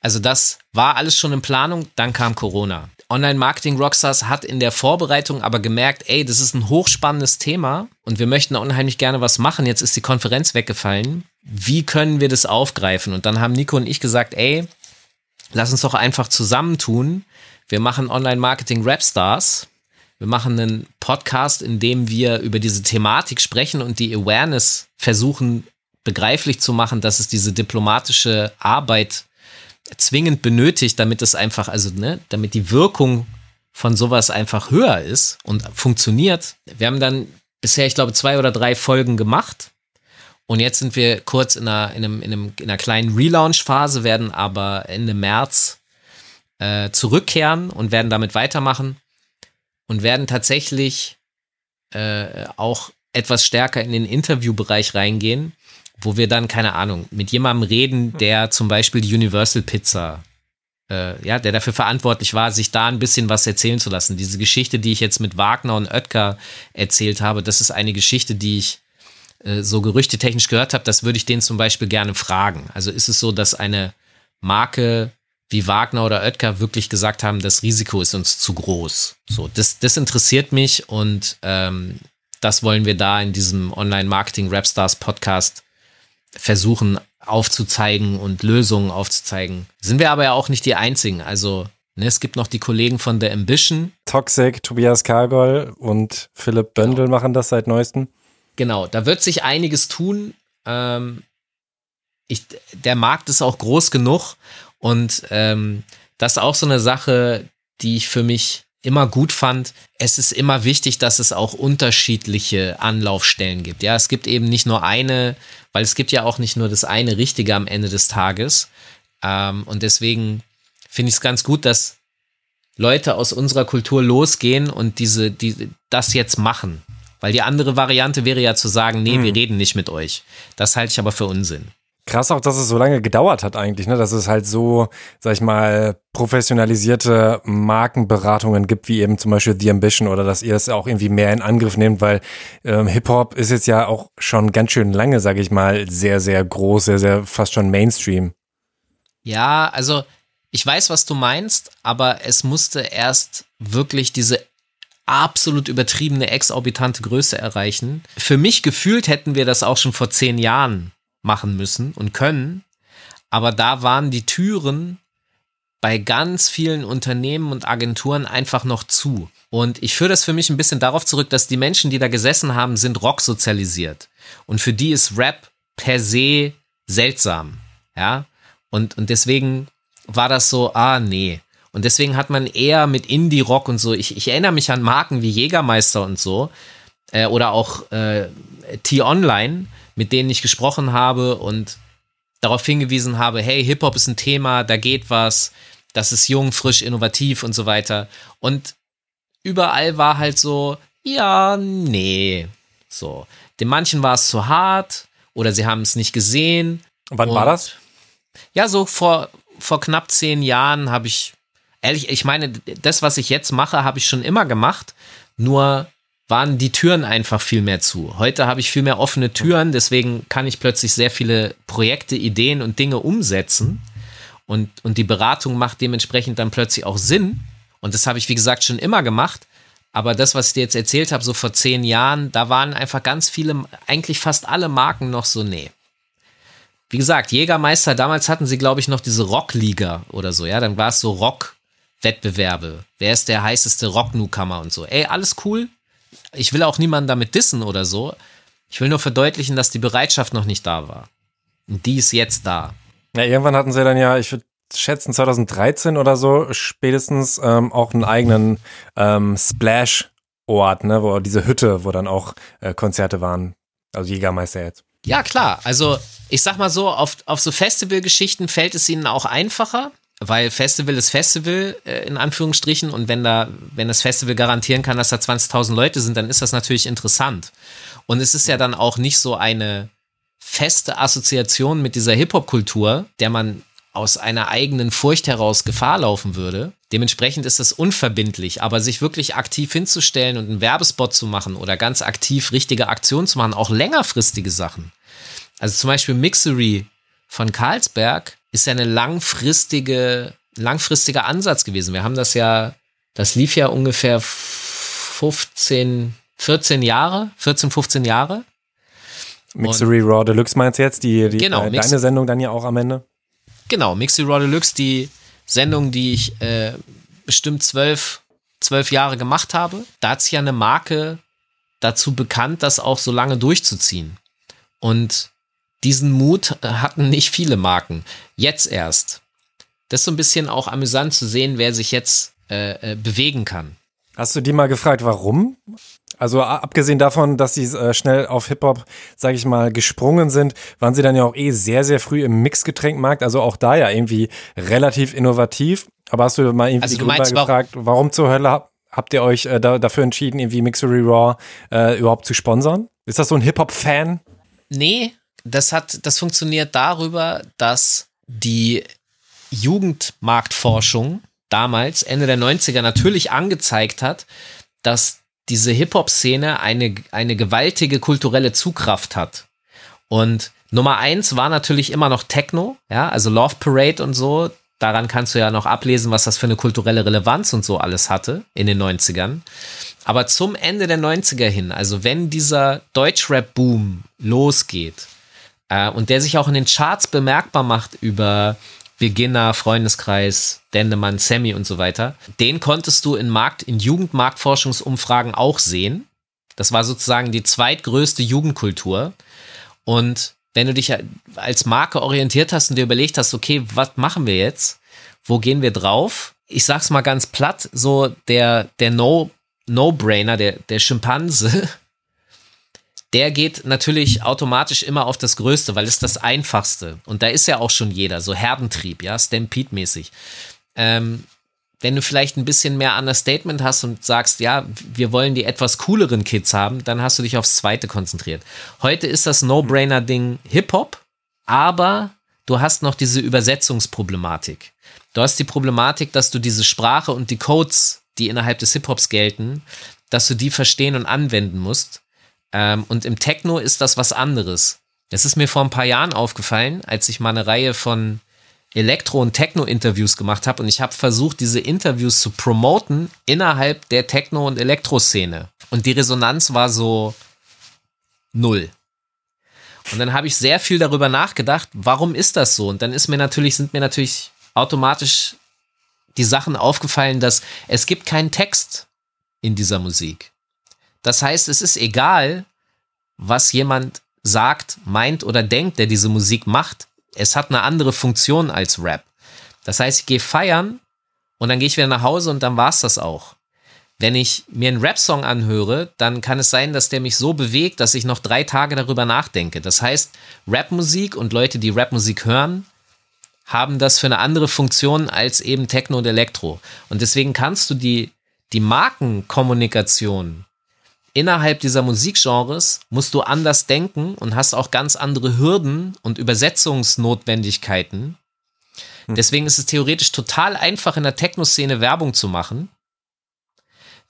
Also das war alles schon in Planung, dann kam Corona. Online-Marketing-Rockstars hat in der Vorbereitung aber gemerkt, ey, das ist ein hochspannendes Thema und wir möchten unheimlich gerne was machen. Jetzt ist die Konferenz weggefallen. wie können wir das aufgreifen? Und dann haben Nico und ich gesagt, ey, lass uns doch einfach zusammentun. Wir machen Online-Marketing Rapstars. Wir machen einen Podcast, in dem wir über diese Thematik sprechen und die Awareness versuchen begreiflich zu machen, dass es diese diplomatische Arbeit zwingend benötigt, damit es einfach, also, ne, damit die Wirkung von sowas einfach höher ist und funktioniert. Wir haben dann bisher, ich glaube, zwei oder drei Folgen gemacht. Und jetzt sind wir kurz in einer, in einem, in einem, in einer kleinen Relaunch-Phase, werden aber Ende März äh, zurückkehren und werden damit weitermachen und werden tatsächlich äh, auch etwas stärker in den Interviewbereich reingehen, wo wir dann, keine Ahnung, mit jemandem reden, der zum Beispiel die Universal Pizza äh, ja, der dafür verantwortlich war, sich da ein bisschen was erzählen zu lassen. Diese Geschichte, die ich jetzt mit Wagner und Oetker erzählt habe, das ist eine Geschichte, die ich äh, so gerüchtetechnisch gehört habe. Das würde ich denen zum Beispiel gerne fragen. Also ist es so, dass eine Marke wie Wagner oder Oetker wirklich gesagt haben, das Risiko ist uns zu groß. So, das, das interessiert mich und ähm, das wollen wir da in diesem Online-Marketing-Rapstars-Podcast versuchen aufzuzeigen und Lösungen aufzuzeigen. Sind wir aber ja auch nicht die einzigen. Also ne, es gibt noch die Kollegen von der Ambition. Toxic, Tobias Kargol und Philipp Böndel genau. machen das seit neuestem. Genau, da wird sich einiges tun. Ähm, ich, der Markt ist auch groß genug und ähm, das ist auch so eine Sache, die ich für mich immer gut fand, es ist immer wichtig, dass es auch unterschiedliche Anlaufstellen gibt. Ja, es gibt eben nicht nur eine, weil es gibt ja auch nicht nur das eine Richtige am Ende des Tages. Ähm, und deswegen finde ich es ganz gut, dass Leute aus unserer Kultur losgehen und diese, die, das jetzt machen. Weil die andere Variante wäre ja zu sagen, nee, hm. wir reden nicht mit euch. Das halte ich aber für Unsinn. Krass auch, dass es so lange gedauert hat eigentlich, ne? Dass es halt so, sag ich mal, professionalisierte Markenberatungen gibt, wie eben zum Beispiel The Ambition oder dass ihr es auch irgendwie mehr in Angriff nehmt, weil ähm, Hip-Hop ist jetzt ja auch schon ganz schön lange, sag ich mal, sehr, sehr groß, sehr, sehr fast schon Mainstream. Ja, also ich weiß, was du meinst, aber es musste erst wirklich diese absolut übertriebene, exorbitante Größe erreichen. Für mich gefühlt hätten wir das auch schon vor zehn Jahren machen müssen und können. Aber da waren die Türen bei ganz vielen Unternehmen und Agenturen einfach noch zu. Und ich führe das für mich ein bisschen darauf zurück, dass die Menschen, die da gesessen haben, sind Rock sozialisiert. Und für die ist Rap per se seltsam. Ja. Und, und deswegen war das so, ah, nee. Und deswegen hat man eher mit Indie-Rock und so, ich, ich erinnere mich an Marken wie Jägermeister und so, äh, oder auch äh, T-Online, mit denen ich gesprochen habe und darauf hingewiesen habe, hey, Hip-Hop ist ein Thema, da geht was, das ist jung, frisch, innovativ und so weiter. Und überall war halt so, ja, nee. So. Den manchen war es zu hart oder sie haben es nicht gesehen. Wann und war das? Ja, so vor, vor knapp zehn Jahren habe ich, ehrlich, ich meine, das, was ich jetzt mache, habe ich schon immer gemacht. Nur waren die Türen einfach viel mehr zu. Heute habe ich viel mehr offene Türen, deswegen kann ich plötzlich sehr viele Projekte, Ideen und Dinge umsetzen. Und, und die Beratung macht dementsprechend dann plötzlich auch Sinn. Und das habe ich, wie gesagt, schon immer gemacht. Aber das, was ich dir jetzt erzählt habe, so vor zehn Jahren, da waren einfach ganz viele, eigentlich fast alle Marken noch so, nee. Wie gesagt, Jägermeister, damals hatten sie, glaube ich, noch diese Rockliga oder so, ja. Dann war es so Rock-Wettbewerbe. Wer ist der heißeste Rock-Newcomer und so. Ey, alles cool, ich will auch niemanden damit dissen oder so. Ich will nur verdeutlichen, dass die Bereitschaft noch nicht da war. Und die ist jetzt da. Ja, irgendwann hatten sie dann ja, ich würde schätzen 2013 oder so, spätestens ähm, auch einen eigenen ähm, Splash-Ort, ne, wo diese Hütte, wo dann auch äh, Konzerte waren. Also Jägermeister jetzt. Ja, klar. Also ich sag mal so, auf, auf so Festivalgeschichten fällt es ihnen auch einfacher weil Festival ist Festival äh, in Anführungsstrichen und wenn da wenn das Festival garantieren kann, dass da 20.000 Leute sind, dann ist das natürlich interessant. Und es ist ja dann auch nicht so eine feste Assoziation mit dieser Hip-Hop-Kultur, der man aus einer eigenen Furcht heraus Gefahr laufen würde. Dementsprechend ist es unverbindlich, aber sich wirklich aktiv hinzustellen und einen Werbespot zu machen oder ganz aktiv richtige Aktionen zu machen, auch längerfristige Sachen. Also zum Beispiel Mixery von Carlsberg ist ja eine langfristige, langfristiger Ansatz gewesen. Wir haben das ja, das lief ja ungefähr 15, 14 Jahre, 14, 15 Jahre. Mixery Raw Deluxe meinst du jetzt? Die, die, Genau, äh, deine Sendung dann ja auch am Ende? Genau, Mixy Raw Deluxe, die Sendung, die ich äh, bestimmt zwölf, zwölf Jahre gemacht habe. Da hat sich ja eine Marke dazu bekannt, das auch so lange durchzuziehen. Und diesen Mut äh, hatten nicht viele Marken. Jetzt erst. Das ist so ein bisschen auch amüsant zu sehen, wer sich jetzt äh, äh, bewegen kann. Hast du die mal gefragt, warum? Also abgesehen davon, dass sie äh, schnell auf Hip-Hop, sag ich mal, gesprungen sind, waren sie dann ja auch eh sehr, sehr früh im Mixgetränkmarkt. Also auch da ja irgendwie relativ innovativ. Aber hast du mal irgendwie Also die du meinst, warum- gefragt, warum zur Hölle hab, habt ihr euch äh, da, dafür entschieden, irgendwie Mixery Raw äh, überhaupt zu sponsern? Ist das so ein Hip-Hop-Fan? Nee, das hat, das funktioniert darüber, dass die Jugendmarktforschung damals, Ende der 90er, natürlich angezeigt hat, dass diese Hip-Hop-Szene eine, eine gewaltige kulturelle Zugkraft hat. Und Nummer eins war natürlich immer noch Techno, ja, also Love Parade und so. Daran kannst du ja noch ablesen, was das für eine kulturelle Relevanz und so alles hatte in den 90ern. Aber zum Ende der 90er hin, also wenn dieser Deutschrap-Boom losgeht äh, und der sich auch in den Charts bemerkbar macht über Beginner, Freundeskreis, Dendemann, Sammy und so weiter, den konntest du in Markt, in Jugendmarktforschungsumfragen auch sehen. Das war sozusagen die zweitgrößte Jugendkultur. Und wenn du dich als Marke orientiert hast und dir überlegt hast, okay, was machen wir jetzt? Wo gehen wir drauf? Ich sag's mal ganz platt, so der, der No, No-Brainer, der, der Schimpanse, der geht natürlich automatisch immer auf das Größte, weil es das Einfachste. Und da ist ja auch schon jeder, so Herdentrieb, ja, Stampede-mäßig. Ähm, wenn du vielleicht ein bisschen mehr Understatement hast und sagst, ja, wir wollen die etwas cooleren Kids haben, dann hast du dich aufs Zweite konzentriert. Heute ist das No-Brainer-Ding Hip-Hop, aber du hast noch diese Übersetzungsproblematik. Du hast die Problematik, dass du diese Sprache und die Codes, die innerhalb des Hip-Hops gelten, dass du die verstehen und anwenden musst. Ähm, und im Techno ist das was anderes. Das ist mir vor ein paar Jahren aufgefallen, als ich mal eine Reihe von Elektro- und Techno-Interviews gemacht habe und ich habe versucht, diese Interviews zu promoten innerhalb der Techno- und Elektro-Szene. Und die Resonanz war so null. Und dann habe ich sehr viel darüber nachgedacht, warum ist das so? Und dann ist mir natürlich, sind mir natürlich automatisch die Sachen aufgefallen, dass es gibt keinen Text in dieser Musik. Das heißt, es ist egal, was jemand sagt, meint oder denkt, der diese Musik macht. Es hat eine andere Funktion als Rap. Das heißt, ich gehe feiern und dann gehe ich wieder nach Hause und dann war's das auch. Wenn ich mir einen Rap-Song anhöre, dann kann es sein, dass der mich so bewegt, dass ich noch drei Tage darüber nachdenke. Das heißt, Rapmusik und Leute, die Rapmusik hören, haben das für eine andere Funktion als eben Techno und Elektro. Und deswegen kannst du die, die Markenkommunikation innerhalb dieser Musikgenres musst du anders denken und hast auch ganz andere Hürden und Übersetzungsnotwendigkeiten. Deswegen ist es theoretisch total einfach in der Techno-Szene Werbung zu machen,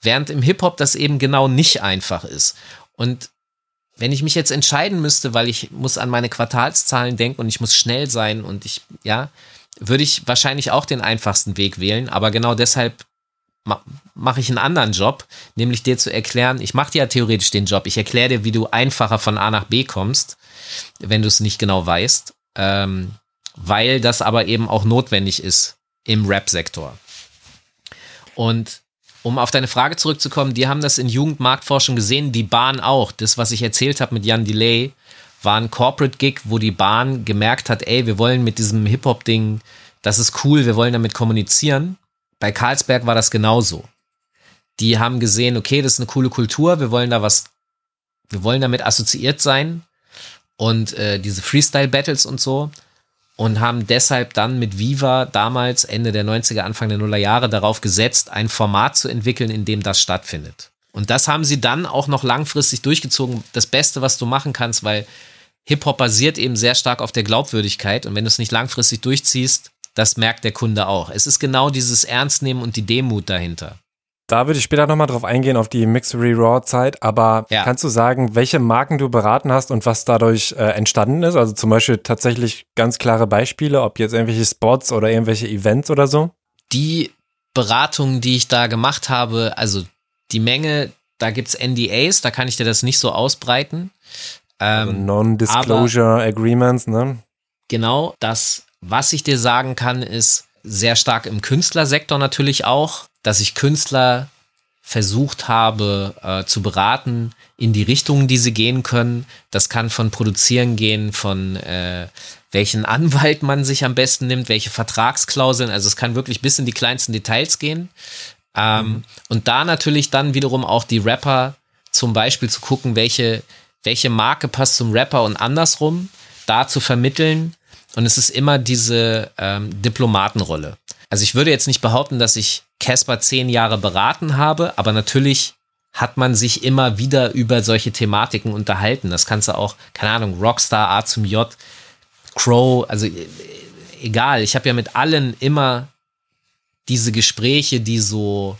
während im Hip-Hop das eben genau nicht einfach ist. Und wenn ich mich jetzt entscheiden müsste, weil ich muss an meine Quartalszahlen denken und ich muss schnell sein und ich, ja, würde ich wahrscheinlich auch den einfachsten Weg wählen, aber genau deshalb mache ich einen anderen Job, nämlich dir zu erklären, ich mache dir ja theoretisch den Job, ich erkläre dir, wie du einfacher von A nach B kommst, wenn du es nicht genau weißt, ähm, weil das aber eben auch notwendig ist im Rap-Sektor. Und um auf deine Frage zurückzukommen, die haben das in Jugendmarktforschung gesehen, die Bahn auch. Das, was ich erzählt habe mit Jan Delay, war ein Corporate-Gig, wo die Bahn gemerkt hat, ey, wir wollen mit diesem Hip-Hop-Ding, das ist cool, wir wollen damit kommunizieren. Bei Karlsberg war das genauso. Die haben gesehen, okay, das ist eine coole Kultur, wir wollen da was, wir wollen damit assoziiert sein und äh, diese Freestyle-Battles und so und haben deshalb dann mit Viva damals Ende der 90er, Anfang der Nuller Jahre darauf gesetzt, ein Format zu entwickeln, in dem das stattfindet. Und das haben sie dann auch noch langfristig durchgezogen. Das Beste, was du machen kannst, weil Hip-Hop basiert eben sehr stark auf der Glaubwürdigkeit und wenn du es nicht langfristig durchziehst, das merkt der Kunde auch. Es ist genau dieses Ernstnehmen und die Demut dahinter. Da würde ich später nochmal drauf eingehen, auf die Mixery Raw Zeit. Aber Ja. kannst du sagen, welche Marken du beraten hast und was dadurch äh, entstanden ist? Also zum Beispiel tatsächlich ganz klare Beispiele, ob jetzt irgendwelche Spots oder irgendwelche Events oder so? Die Beratungen, die ich da gemacht habe, also die Menge, da gibt's NDAs, da kann ich dir das nicht so ausbreiten. Also Ähm, Non-Disclosure Agreements, ne? genau das, was ich dir sagen kann, ist sehr stark im Künstlersektor natürlich auch, dass ich Künstler versucht habe äh, zu beraten in die Richtungen, die sie gehen können. Das kann von Produzieren gehen, von äh, welchen Anwalt man sich am besten nimmt, welche Vertragsklauseln. Also es kann wirklich bis in die kleinsten Details gehen. Ähm, Und da natürlich dann wiederum auch die Rapper zum Beispiel zu gucken, welche, welche Marke passt zum Rapper und andersrum, da zu vermitteln. Und es ist immer diese ähm, Diplomatenrolle. Also ich würde jetzt nicht behaupten, dass ich Casper zehn Jahre beraten habe, aber natürlich hat man sich immer wieder über solche Thematiken unterhalten. Das kannst du auch, keine Ahnung, Rockstar, A zum J, Crow, also äh, egal. Ich habe ja mit allen immer diese Gespräche, die so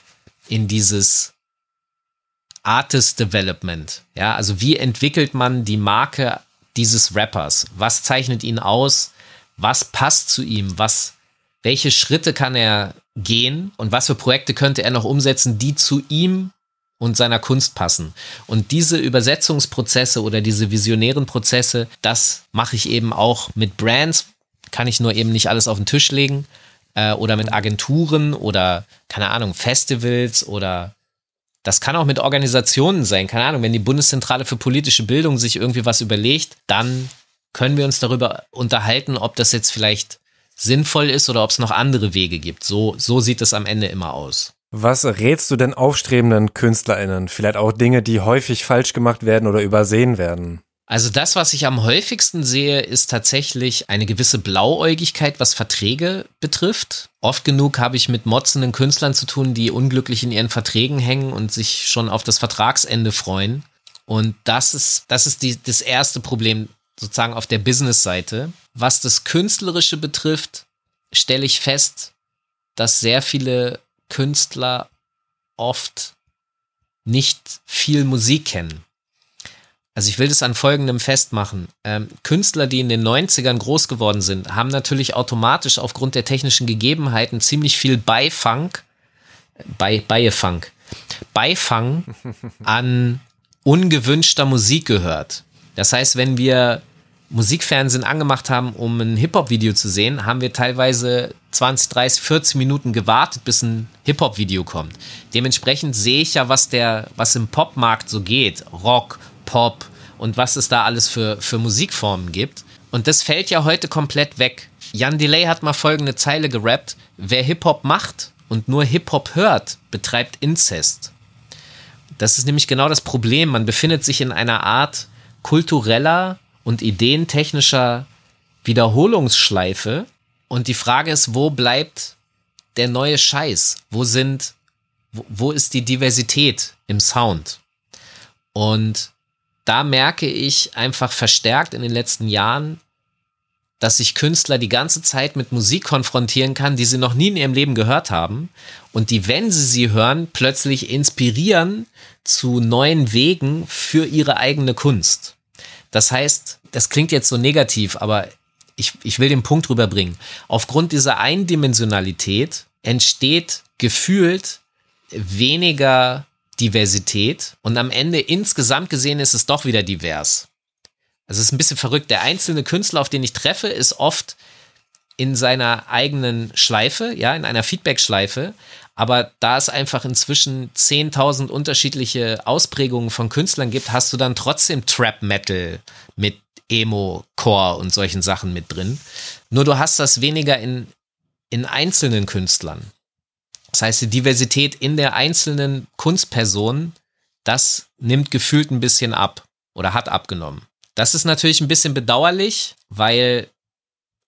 in dieses Artist Development, ja, also wie entwickelt man die Marke dieses Rappers? Was zeichnet ihn aus? Was passt zu ihm? Was, welche Schritte kann er gehen und was für Projekte könnte er noch umsetzen, die zu ihm und seiner Kunst passen. Und diese Übersetzungsprozesse oder diese visionären Prozesse, das mache ich eben auch mit Brands, kann ich nur eben nicht alles auf den Tisch legen äh, oder mit Agenturen oder keine Ahnung, Festivals oder das kann auch mit Organisationen sein, keine Ahnung, wenn die Bundeszentrale für politische Bildung sich irgendwie was überlegt, dann können wir uns darüber unterhalten, ob das jetzt vielleicht sinnvoll ist oder ob es noch andere Wege gibt. So, so sieht es am Ende immer aus. Was rätst du denn aufstrebenden KünstlerInnen? Vielleicht auch Dinge, die häufig falsch gemacht werden oder übersehen werden? Also das, was ich am häufigsten sehe, ist tatsächlich eine gewisse Blauäugigkeit, was Verträge betrifft. Oft genug habe ich mit motzenden Künstlern zu tun, die unglücklich in ihren Verträgen hängen und sich schon auf das Vertragsende freuen. Und das ist, das ist die, das erste Problem sozusagen auf der Business-Seite. Was das Künstlerische betrifft, stelle ich fest, dass sehr viele Künstler oft nicht viel Musik kennen. Also ich will das an folgendem festmachen. Ähm, Künstler, die in den 90ern groß geworden sind, haben natürlich automatisch aufgrund der technischen Gegebenheiten ziemlich viel Beifang, bei, Beifang, Beifang an ungewünschter Musik gehört. Das heißt, wenn wir Musikfernsehen angemacht haben, um ein Hip-Hop-Video zu sehen, haben wir teilweise 20, 30, 40 Minuten gewartet, bis ein Hip-Hop-Video kommt. Dementsprechend sehe ich ja, was der, was im Popmarkt so geht. Rock, Pop und was es da alles für, für Musikformen gibt. Und das fällt ja heute komplett weg. Jan Delay hat mal folgende Zeile gerappt. Wer Hip-Hop macht und nur Hip-Hop hört, betreibt Inzest. Das ist nämlich genau das Problem. Man befindet sich in einer Art kultureller und ideentechnischer Wiederholungsschleife. Und die Frage ist, wo bleibt der neue Scheiß? Wo sind, wo, wo ist die Diversität im Sound? Und da merke ich einfach verstärkt in den letzten Jahren, dass sich Künstler die ganze Zeit mit Musik konfrontieren kann, die sie noch nie in ihrem Leben gehört haben und die, wenn sie sie hören, plötzlich inspirieren zu neuen Wegen für ihre eigene Kunst. Das heißt, das klingt jetzt so negativ, aber ich, ich will den Punkt rüberbringen. Aufgrund dieser Eindimensionalität entsteht gefühlt weniger Diversität und am Ende insgesamt gesehen ist es doch wieder divers. Also es ist ein bisschen verrückt. Der einzelne Künstler, auf den ich treffe, ist oft in seiner eigenen Schleife, ja, in einer Feedback-Schleife. Aber da es einfach inzwischen 10.000 unterschiedliche Ausprägungen von Künstlern gibt, hast du dann trotzdem Trap-Metal mit Emo, Core und solchen Sachen mit drin. Nur du hast das weniger in, in einzelnen Künstlern. Das heißt, die Diversität in der einzelnen Kunstperson, das nimmt gefühlt ein bisschen ab oder hat abgenommen. Das ist natürlich ein bisschen bedauerlich, weil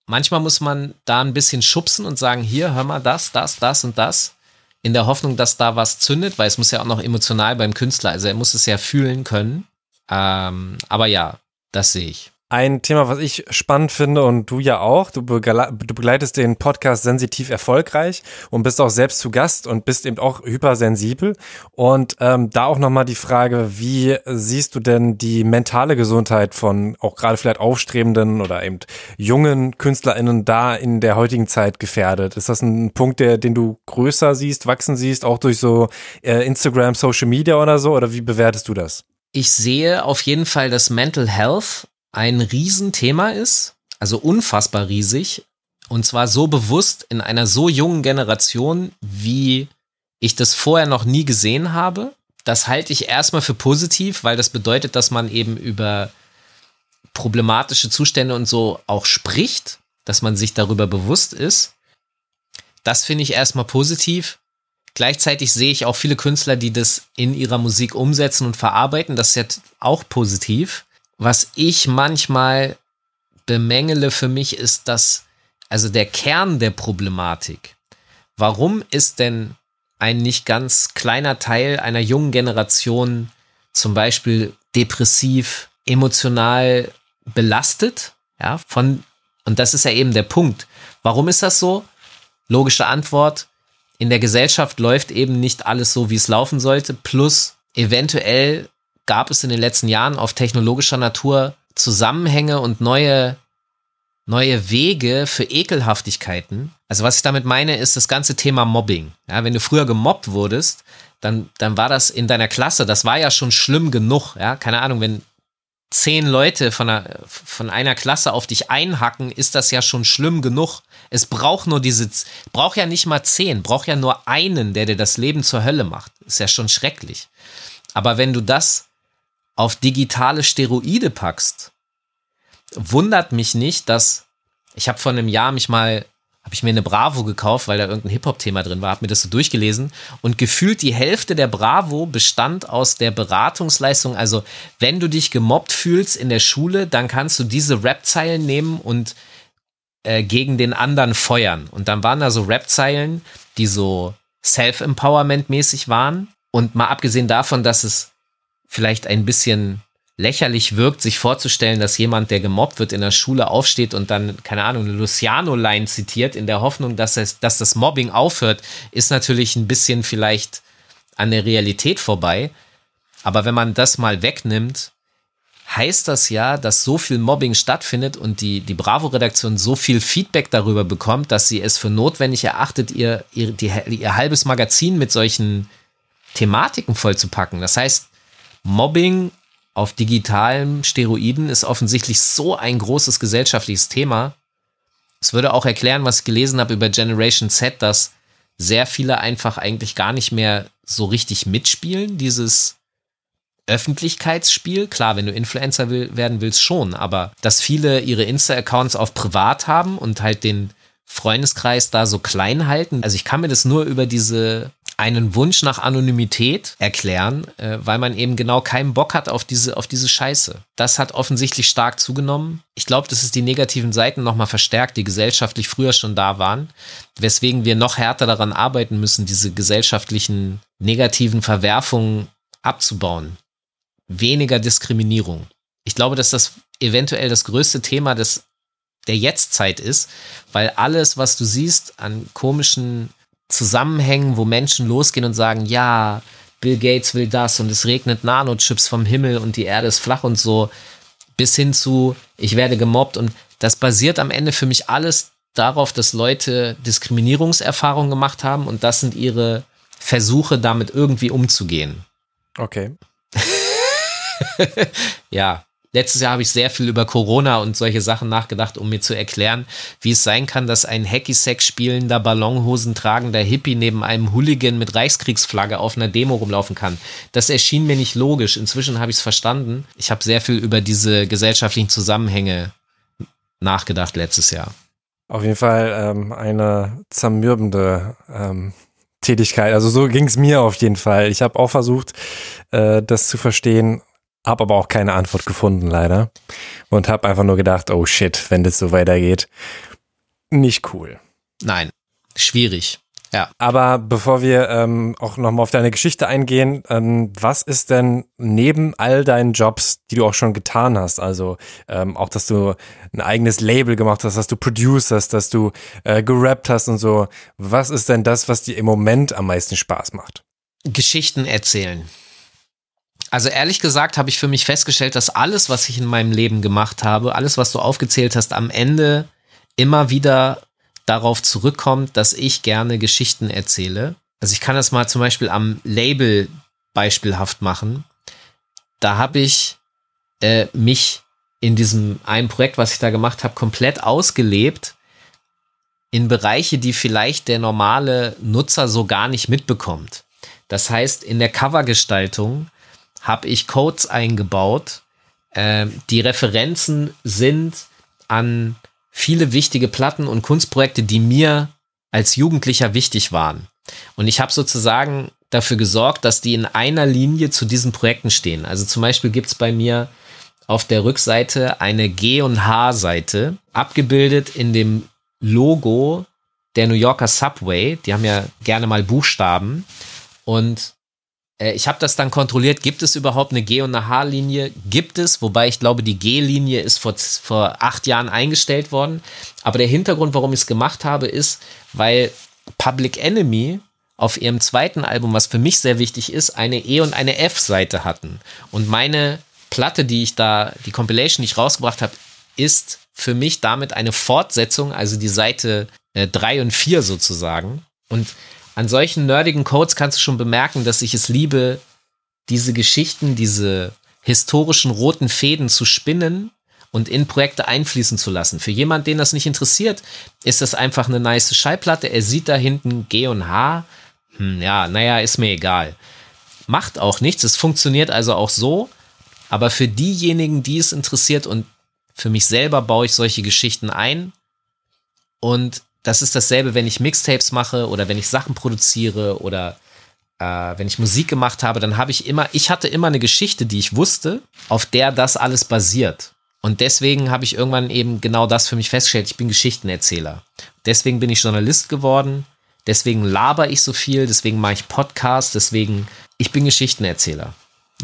manchmal muss man da ein bisschen schubsen und sagen, hier, hör mal das, das, das und das, in der Hoffnung, dass da was zündet, weil es muss ja auch noch emotional beim Künstler, also er muss es ja fühlen können. Ähm, aber ja, das sehe ich. Ein Thema, was ich spannend finde und du ja auch, du, begleitest den Podcast sensitiv erfolgreich und bist auch selbst zu Gast und bist eben auch hypersensibel. Und ähm, da auch nochmal die Frage, wie siehst du denn die mentale Gesundheit von auch gerade vielleicht aufstrebenden oder eben jungen KünstlerInnen da in der heutigen Zeit gefährdet? Ist das ein Punkt, der, den du größer siehst, wachsen siehst, auch durch so äh, Instagram, Social Media oder so? Oder wie bewertest du das? ich sehe auf jeden Fall, dass Mental Health ein Riesenthema ist, also unfassbar riesig. Und zwar so bewusst in einer so jungen Generation, wie ich das vorher noch nie gesehen habe. Das halte ich erstmal für positiv, weil das bedeutet, dass man eben über problematische Zustände und so auch spricht, dass man sich darüber bewusst ist. Das finde ich erstmal positiv. Gleichzeitig sehe ich auch viele Künstler, die das in ihrer Musik umsetzen und verarbeiten. Das ist jetzt auch positiv. Was ich manchmal bemängele für mich ist, dass, also der Kern der Problematik. Warum ist denn ein nicht ganz kleiner Teil einer jungen Generation zum Beispiel depressiv, emotional belastet? Ja, von, und das ist ja eben der Punkt. Warum ist das so? Logische Antwort, in der Gesellschaft läuft eben nicht alles so, wie es laufen sollte. Plus eventuell gab es in den letzten Jahren auf technologischer Natur Zusammenhänge und neue, neue Wege für Ekelhaftigkeiten. Also was ich damit meine, ist das ganze Thema Mobbing. Ja, wenn du früher gemobbt wurdest, dann, dann war das in deiner Klasse, das war ja schon schlimm genug. Ja, keine Ahnung, wenn zehn Leute von einer, von einer Klasse auf dich einhacken, ist das ja schon schlimm genug. Es braucht nur diese, braucht ja nicht mal zehn, braucht ja nur einen, der dir das Leben zur Hölle macht. Ist ja schon schrecklich. Aber wenn du das auf digitale Steroide packst, wundert mich nicht, dass ich habe vor einem Jahr mich mal habe ich mir eine Bravo gekauft, weil da irgendein Hip-Hop-Thema drin war, habe mir das so durchgelesen und gefühlt die Hälfte der Bravo bestand aus der Beratungsleistung. Also wenn du dich gemobbt fühlst in der Schule, dann kannst du diese Rap-Zeilen nehmen und äh, gegen den anderen feuern. Und dann waren da so Rap-Zeilen, die so Self-Empowerment-mäßig waren. Und mal abgesehen davon, dass es vielleicht ein bisschen lächerlich wirkt, sich vorzustellen, dass jemand, der gemobbt wird in der Schule, aufsteht und dann, keine Ahnung, eine Luciano-Line zitiert, in der Hoffnung, dass, es, dass das Mobbing aufhört, ist natürlich ein bisschen vielleicht an der Realität vorbei. Aber wenn man das mal wegnimmt, heißt das ja, dass so viel Mobbing stattfindet und die, die Bravo-Redaktion so viel Feedback darüber bekommt, dass sie es für notwendig erachtet, ihr, ihr, die, ihr halbes Magazin mit solchen Thematiken vollzupacken. Das heißt, Mobbing auf digitalen Steroiden ist offensichtlich so ein großes gesellschaftliches Thema. Es würde auch erklären, was ich gelesen habe über Generation Z, dass sehr viele einfach eigentlich gar nicht mehr so richtig mitspielen, dieses Öffentlichkeitsspiel. Klar, wenn du Influencer will, werden willst, schon, aber dass viele ihre Insta-Accounts auf privat haben und halt den Freundeskreis da so klein halten. Also ich kann mir das nur über diese einen Wunsch nach Anonymität erklären, äh, weil man eben genau keinen Bock hat auf diese, auf diese Scheiße. Das hat offensichtlich stark zugenommen. Ich glaube, dass es die negativen Seiten nochmal verstärkt, die gesellschaftlich früher schon da waren, weswegen wir noch härter daran arbeiten müssen, diese gesellschaftlichen negativen Verwerfungen abzubauen. Weniger Diskriminierung. Ich glaube, dass das eventuell das größte Thema des, der Jetztzeit ist, weil alles, was du siehst an komischen Zusammenhängen, wo Menschen losgehen und sagen, ja, Bill Gates will das und es regnet Nanochips vom Himmel und die Erde ist flach und so, bis hin zu, ich werde gemobbt und das basiert am Ende für mich alles darauf, dass Leute Diskriminierungserfahrungen gemacht haben und das sind ihre Versuche, damit irgendwie umzugehen. Okay. ja, Letztes Jahr habe ich sehr viel über Corona und solche Sachen nachgedacht, um mir zu erklären, wie es sein kann, dass ein Hacky-Sack spielender, Ballonhosen tragender Hippie neben einem Hooligan mit Reichskriegsflagge auf einer Demo rumlaufen kann. Das erschien mir nicht logisch. Inzwischen habe ich es verstanden. Ich habe sehr viel über diese gesellschaftlichen Zusammenhänge nachgedacht letztes Jahr. Auf jeden Fall ähm, eine zermürbende ähm, Tätigkeit. Also so ging es mir auf jeden Fall. Ich habe auch versucht, äh, das zu verstehen habe aber auch keine Antwort gefunden, leider. Und habe einfach nur gedacht, oh shit, wenn das so weitergeht. Nicht cool. Nein, schwierig. Ja. Aber bevor wir ähm, auch nochmal auf deine Geschichte eingehen, ähm, was ist denn neben all deinen Jobs, die du auch schon getan hast, also ähm, auch, dass du ein eigenes Label gemacht hast, dass du produced hast, dass du äh, gerappt hast und so, was ist denn das, was dir im Moment am meisten Spaß macht? Geschichten erzählen. Also ehrlich gesagt habe ich für mich festgestellt, dass alles, was ich in meinem Leben gemacht habe, alles, was du aufgezählt hast, am Ende immer wieder darauf zurückkommt, dass ich gerne Geschichten erzähle. Also ich kann das mal zum Beispiel am Label beispielhaft machen. da habe ich äh, mich in diesem einen Projekt, was ich da gemacht habe, komplett ausgelebt in Bereiche, die vielleicht der normale Nutzer so gar nicht mitbekommt. Das heißt, in der Covergestaltung habe ich Codes eingebaut. Äh, die Referenzen sind an viele wichtige Platten und Kunstprojekte, die mir als Jugendlicher wichtig waren. Und ich habe sozusagen dafür gesorgt, dass die in einer Linie zu diesen Projekten stehen. Also zum Beispiel gibt es bei mir auf der Rückseite eine G- und H-Seite, abgebildet in dem Logo der New Yorker Subway. Die haben ja gerne mal Buchstaben. Und ich habe das dann kontrolliert, gibt es überhaupt eine G- und eine H-Linie? Gibt es, wobei ich glaube, die G-Linie ist vor, vor acht Jahren eingestellt worden. Aber der Hintergrund, warum ich es gemacht habe, ist, weil Public Enemy auf ihrem zweiten Album, was für mich sehr wichtig ist, eine E- und eine F-Seite hatten. Und meine Platte, die ich da, die Compilation, die ich rausgebracht habe, ist für mich damit eine Fortsetzung, also die Seite äh, 3 und 4 sozusagen. Und an solchen nerdigen Codes kannst du schon bemerken, dass ich es liebe, diese Geschichten, diese historischen roten Fäden zu spinnen und in Projekte einfließen zu lassen. Für jemanden, den das nicht interessiert, ist das einfach eine nice Schallplatte. Er sieht da hinten G und H. Hm, ja, naja, ist mir egal. Macht auch nichts. Es funktioniert also auch so. Aber für diejenigen, die es interessiert und für mich selber baue ich solche Geschichten ein. Und das ist dasselbe, wenn ich Mixtapes mache oder wenn ich Sachen produziere oder äh, wenn ich Musik gemacht habe, dann habe ich immer, ich hatte immer eine Geschichte, die ich wusste, auf der das alles basiert. Und deswegen habe ich irgendwann eben genau das für mich festgestellt. Ich bin Geschichtenerzähler. Deswegen bin ich Journalist geworden. Deswegen laber ich so viel. Deswegen mache ich Podcasts. Deswegen, ich bin Geschichtenerzähler.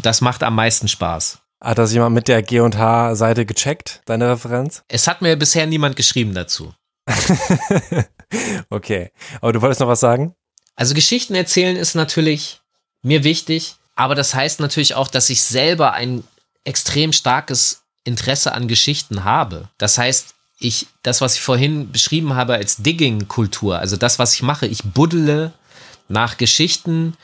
Das macht am meisten Spaß. Hat das jemand mit der G&H-Seite gecheckt, deine Referenz? Es hat mir bisher niemand geschrieben dazu. okay. Aber du wolltest noch was sagen? Also Geschichten erzählen ist natürlich mir wichtig, aber das heißt natürlich auch, dass ich selber ein extrem starkes Interesse an Geschichten habe. Das heißt, ich, das, was ich vorhin beschrieben habe als Digging-Kultur, also das, was ich mache, ich buddele nach Geschichten,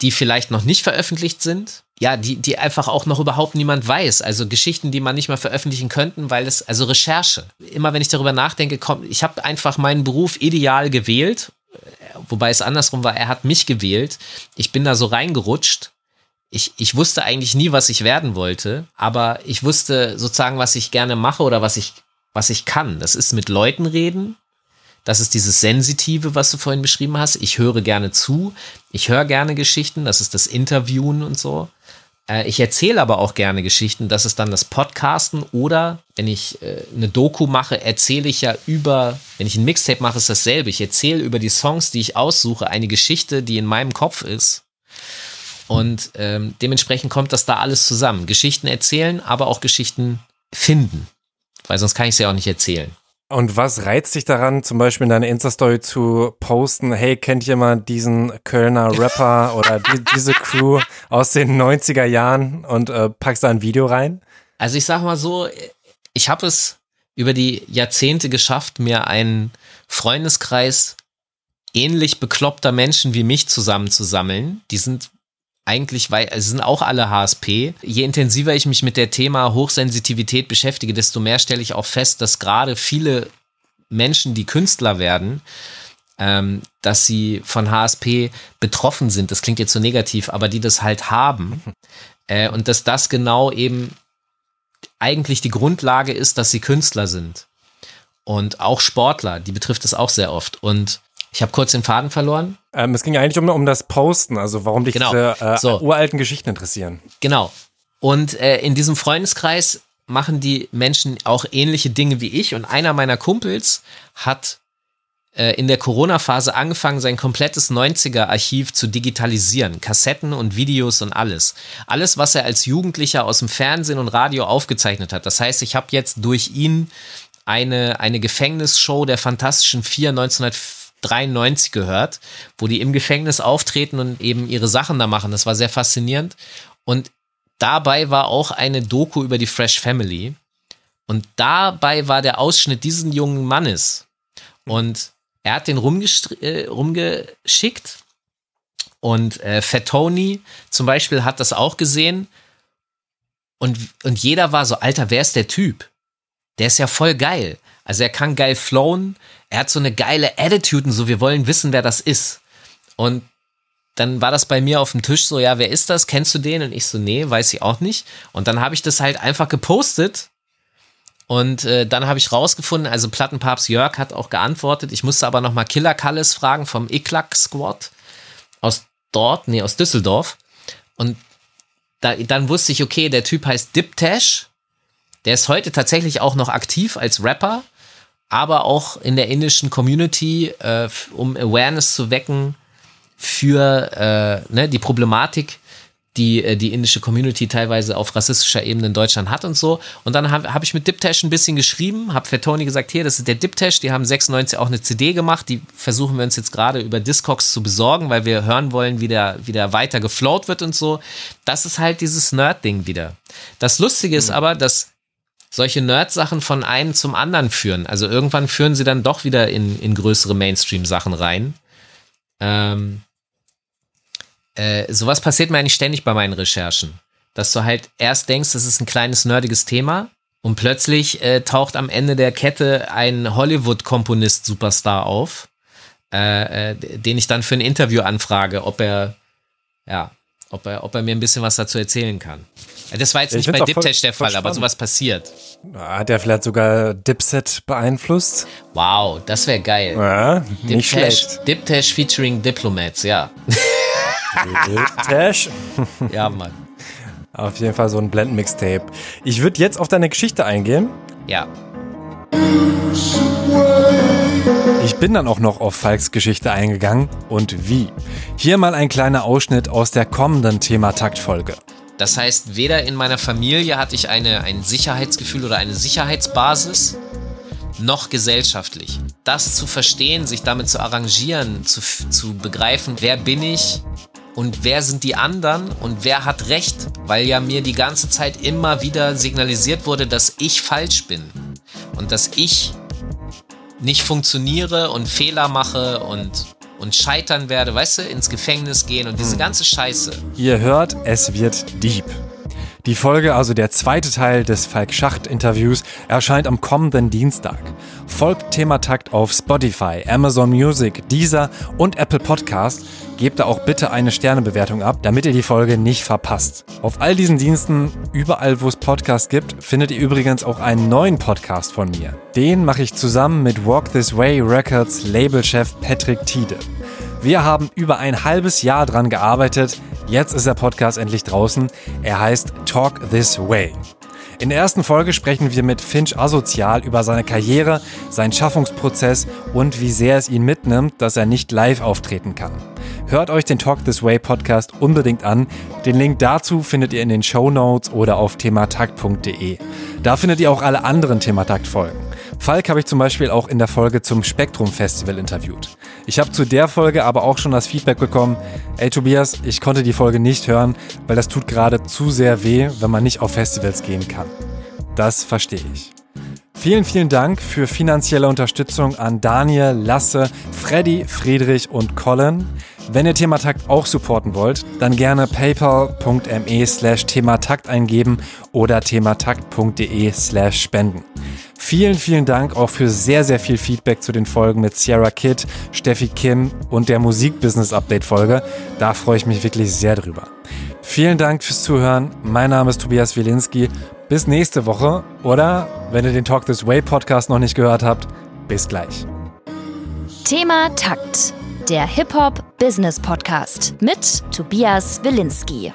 die vielleicht noch nicht veröffentlicht sind, ja, die, die einfach auch noch überhaupt niemand weiß. Also Geschichten, die man nicht mal veröffentlichen könnten, weil es, also Recherche. Immer wenn ich darüber nachdenke, komm, ich habe einfach meinen Beruf ideal gewählt, wobei es andersrum war, er hat mich gewählt. Ich bin da so reingerutscht. Ich, ich wusste eigentlich nie, was ich werden wollte, aber ich wusste sozusagen, was ich gerne mache oder was ich, was ich kann. Das ist mit Leuten reden, das ist dieses Sensitive, was du vorhin beschrieben hast. Ich höre gerne zu. Ich höre gerne Geschichten. Das ist das Interviewen und so. Äh, ich erzähle aber auch gerne Geschichten. Das ist dann das Podcasten. Oder wenn ich äh, eine Doku mache, erzähle ich ja über, wenn ich ein Mixtape mache, ist dasselbe. Ich erzähle über die Songs, die ich aussuche, eine Geschichte, die in meinem Kopf ist. Und ähm, dementsprechend kommt das da alles zusammen. Geschichten erzählen, aber auch Geschichten finden. Weil sonst kann ich sie ja auch nicht erzählen. Und was reizt dich daran, zum Beispiel in deiner Insta-Story zu posten, hey, kennt jemand diesen Kölner Rapper oder die, diese Crew aus den 90er Jahren und äh, packst da ein Video rein? Also ich sag mal so, ich habe es über die Jahrzehnte geschafft, mir einen Freundeskreis ähnlich bekloppter Menschen wie mich zusammenzusammeln. Die sind eigentlich, weil es sind auch alle HSP. Je intensiver ich mich mit der Thema Hochsensitivität beschäftige, desto mehr stelle ich auch fest, dass gerade viele Menschen, die Künstler werden, ähm, dass sie von HSP betroffen sind. Das klingt jetzt so negativ, aber die das halt haben. Äh, und dass das genau eben eigentlich die Grundlage ist, dass sie Künstler sind. Und auch Sportler, die betrifft es auch sehr oft. Und ich habe kurz den Faden verloren. Ähm, es ging eigentlich um, um das Posten, also warum dich Genau. diese äh, So. uralten Geschichten interessieren. Genau. Und äh, in diesem Freundeskreis machen die Menschen auch ähnliche Dinge wie ich. Und einer meiner Kumpels hat äh, in der Corona-Phase angefangen, sein komplettes 90er-Archiv zu digitalisieren. Kassetten und Videos und alles. Alles, was er als Jugendlicher aus dem Fernsehen und Radio aufgezeichnet hat. Das heißt, ich habe jetzt durch ihn eine, eine Gefängnisshow der Fantastischen Vier 1993 gehört, wo die im Gefängnis auftreten und eben ihre Sachen da machen. Das war sehr faszinierend. Und dabei war auch eine Doku über die Fresh Family. Und dabei war der Ausschnitt diesen jungen Mannes. Und er hat den äh, rumgeschickt. Und äh, Fat zum Beispiel hat das auch gesehen und, und jeder war so, Alter, wer ist der Typ? Der ist ja voll geil. Also er kann geil flowen, er hat so eine geile Attitude und so, wir wollen wissen, wer das ist. Und dann war das bei mir auf dem Tisch so, ja, wer ist das? Kennst du den? Und ich so, nee, weiß ich auch nicht. Und dann habe ich das halt einfach gepostet. Und äh, dann habe ich rausgefunden, also Plattenpapst Jörg hat auch geantwortet. Ich musste aber nochmal Killer Kalles fragen vom Iklack Squad aus dort, nee, aus Düsseldorf. Und da, dann wusste ich, okay, der Typ heißt Diptash. Der ist heute tatsächlich auch noch aktiv als Rapper, aber auch in der indischen Community, äh, um Awareness zu wecken für äh, ne, die Problematik, die äh, die indische Community teilweise auf rassistischer Ebene in Deutschland hat und so. Und dann habe hab ich mit Diptash ein bisschen geschrieben, habe für Tony gesagt, hier, das ist der Diptash, die haben 96 auch eine CD gemacht, die versuchen wir uns jetzt gerade über Discogs zu besorgen, weil wir hören wollen, wie der, wie der weiter geflowt wird und so. Das ist halt dieses Nerd-Ding wieder. Das Lustige ist mhm. aber, dass solche Nerd-Sachen von einem zum anderen führen. Also irgendwann führen sie dann doch wieder in, in größere Mainstream-Sachen rein. Ähm, äh, sowas passiert mir eigentlich ständig bei meinen Recherchen. Dass du halt erst denkst, das ist ein kleines nerdiges Thema und plötzlich äh, taucht am Ende der Kette ein Hollywood-Komponist-Superstar auf, äh, äh, den ich dann für ein Interview anfrage, ob er, ja, ob er, ob er mir ein bisschen was dazu erzählen kann. Das war jetzt ich nicht bei Diptech der Fall, aber sowas passiert. Hat er vielleicht sogar Dipset beeinflusst? Wow, das wäre geil. Ja, nicht schlecht. Diptech featuring Diplomats, ja. Tash. ja, Mann. Auf jeden Fall so ein Blend-Mixtape. Ich würde jetzt auf deine Geschichte eingehen. Ja. Ich bin dann auch noch auf Falks Geschichte eingegangen und wie. Hier mal ein kleiner Ausschnitt aus der kommenden Thema-Takt-Folge. Das heißt, weder in meiner Familie hatte ich eine, ein Sicherheitsgefühl oder eine Sicherheitsbasis, noch gesellschaftlich. Das zu verstehen, sich damit zu arrangieren, zu, zu begreifen, wer bin ich, und wer sind die anderen und wer hat recht, weil ja mir die ganze Zeit immer wieder signalisiert wurde, dass ich falsch bin und dass ich nicht funktioniere und Fehler mache und und scheitern werde, weißt du, ins Gefängnis gehen und diese hm. ganze Scheiße. Ihr hört, es wird deep. Die Folge, also der zweite Teil des Falk Schacht-Interviews, erscheint am kommenden Dienstag. Folgt Thematakt auf Spotify, Amazon Music, Deezer und Apple Podcast. Gebt da auch bitte eine Sternebewertung ab, damit ihr die Folge nicht verpasst. Auf all diesen Diensten, überall wo es Podcasts gibt, findet ihr übrigens auch einen neuen Podcast von mir. Den mache ich zusammen mit Walk This Way Records Labelchef Patrick Tiede. Wir haben über ein halbes Jahr dran gearbeitet. Jetzt ist der Podcast endlich draußen. Er heißt Talk This Way. In der ersten Folge sprechen wir mit Finch Asozial über seine Karriere, seinen Schaffungsprozess und wie sehr es ihn mitnimmt, dass er nicht live auftreten kann. Hört euch den Talk This Way Podcast unbedingt an. Den Link dazu findet ihr in den Show Notes oder auf thematakt.de. Da findet ihr auch alle anderen Thematakt-Folgen. Falk habe ich zum Beispiel auch in der Folge zum Spektrum Festival interviewt. Ich habe zu der Folge aber auch schon das Feedback bekommen, ey Tobias, ich konnte die Folge nicht hören, weil das tut gerade zu sehr weh, wenn man nicht auf Festivals gehen kann. Das verstehe ich. Vielen, vielen Dank für finanzielle Unterstützung an Daniel, Lasse, Freddy, Friedrich und Colin. Wenn ihr Thematakt auch supporten wollt, dann gerne paypal.me slash thematakt eingeben oder thematakt.de slash spenden. Vielen, vielen Dank auch für sehr, sehr viel Feedback zu den Folgen mit Sierra Kid, Steffi Kim und der Musik-Business-Update-Folge. Da freue ich mich wirklich sehr drüber. Vielen Dank fürs Zuhören. Mein Name ist Tobias Wilinski. Bis nächste Woche oder, wenn ihr den Talk This Way Podcast noch nicht gehört habt, bis gleich. Thema Takt, der Hip-Hop Business Podcast mit Tobias Wilinski.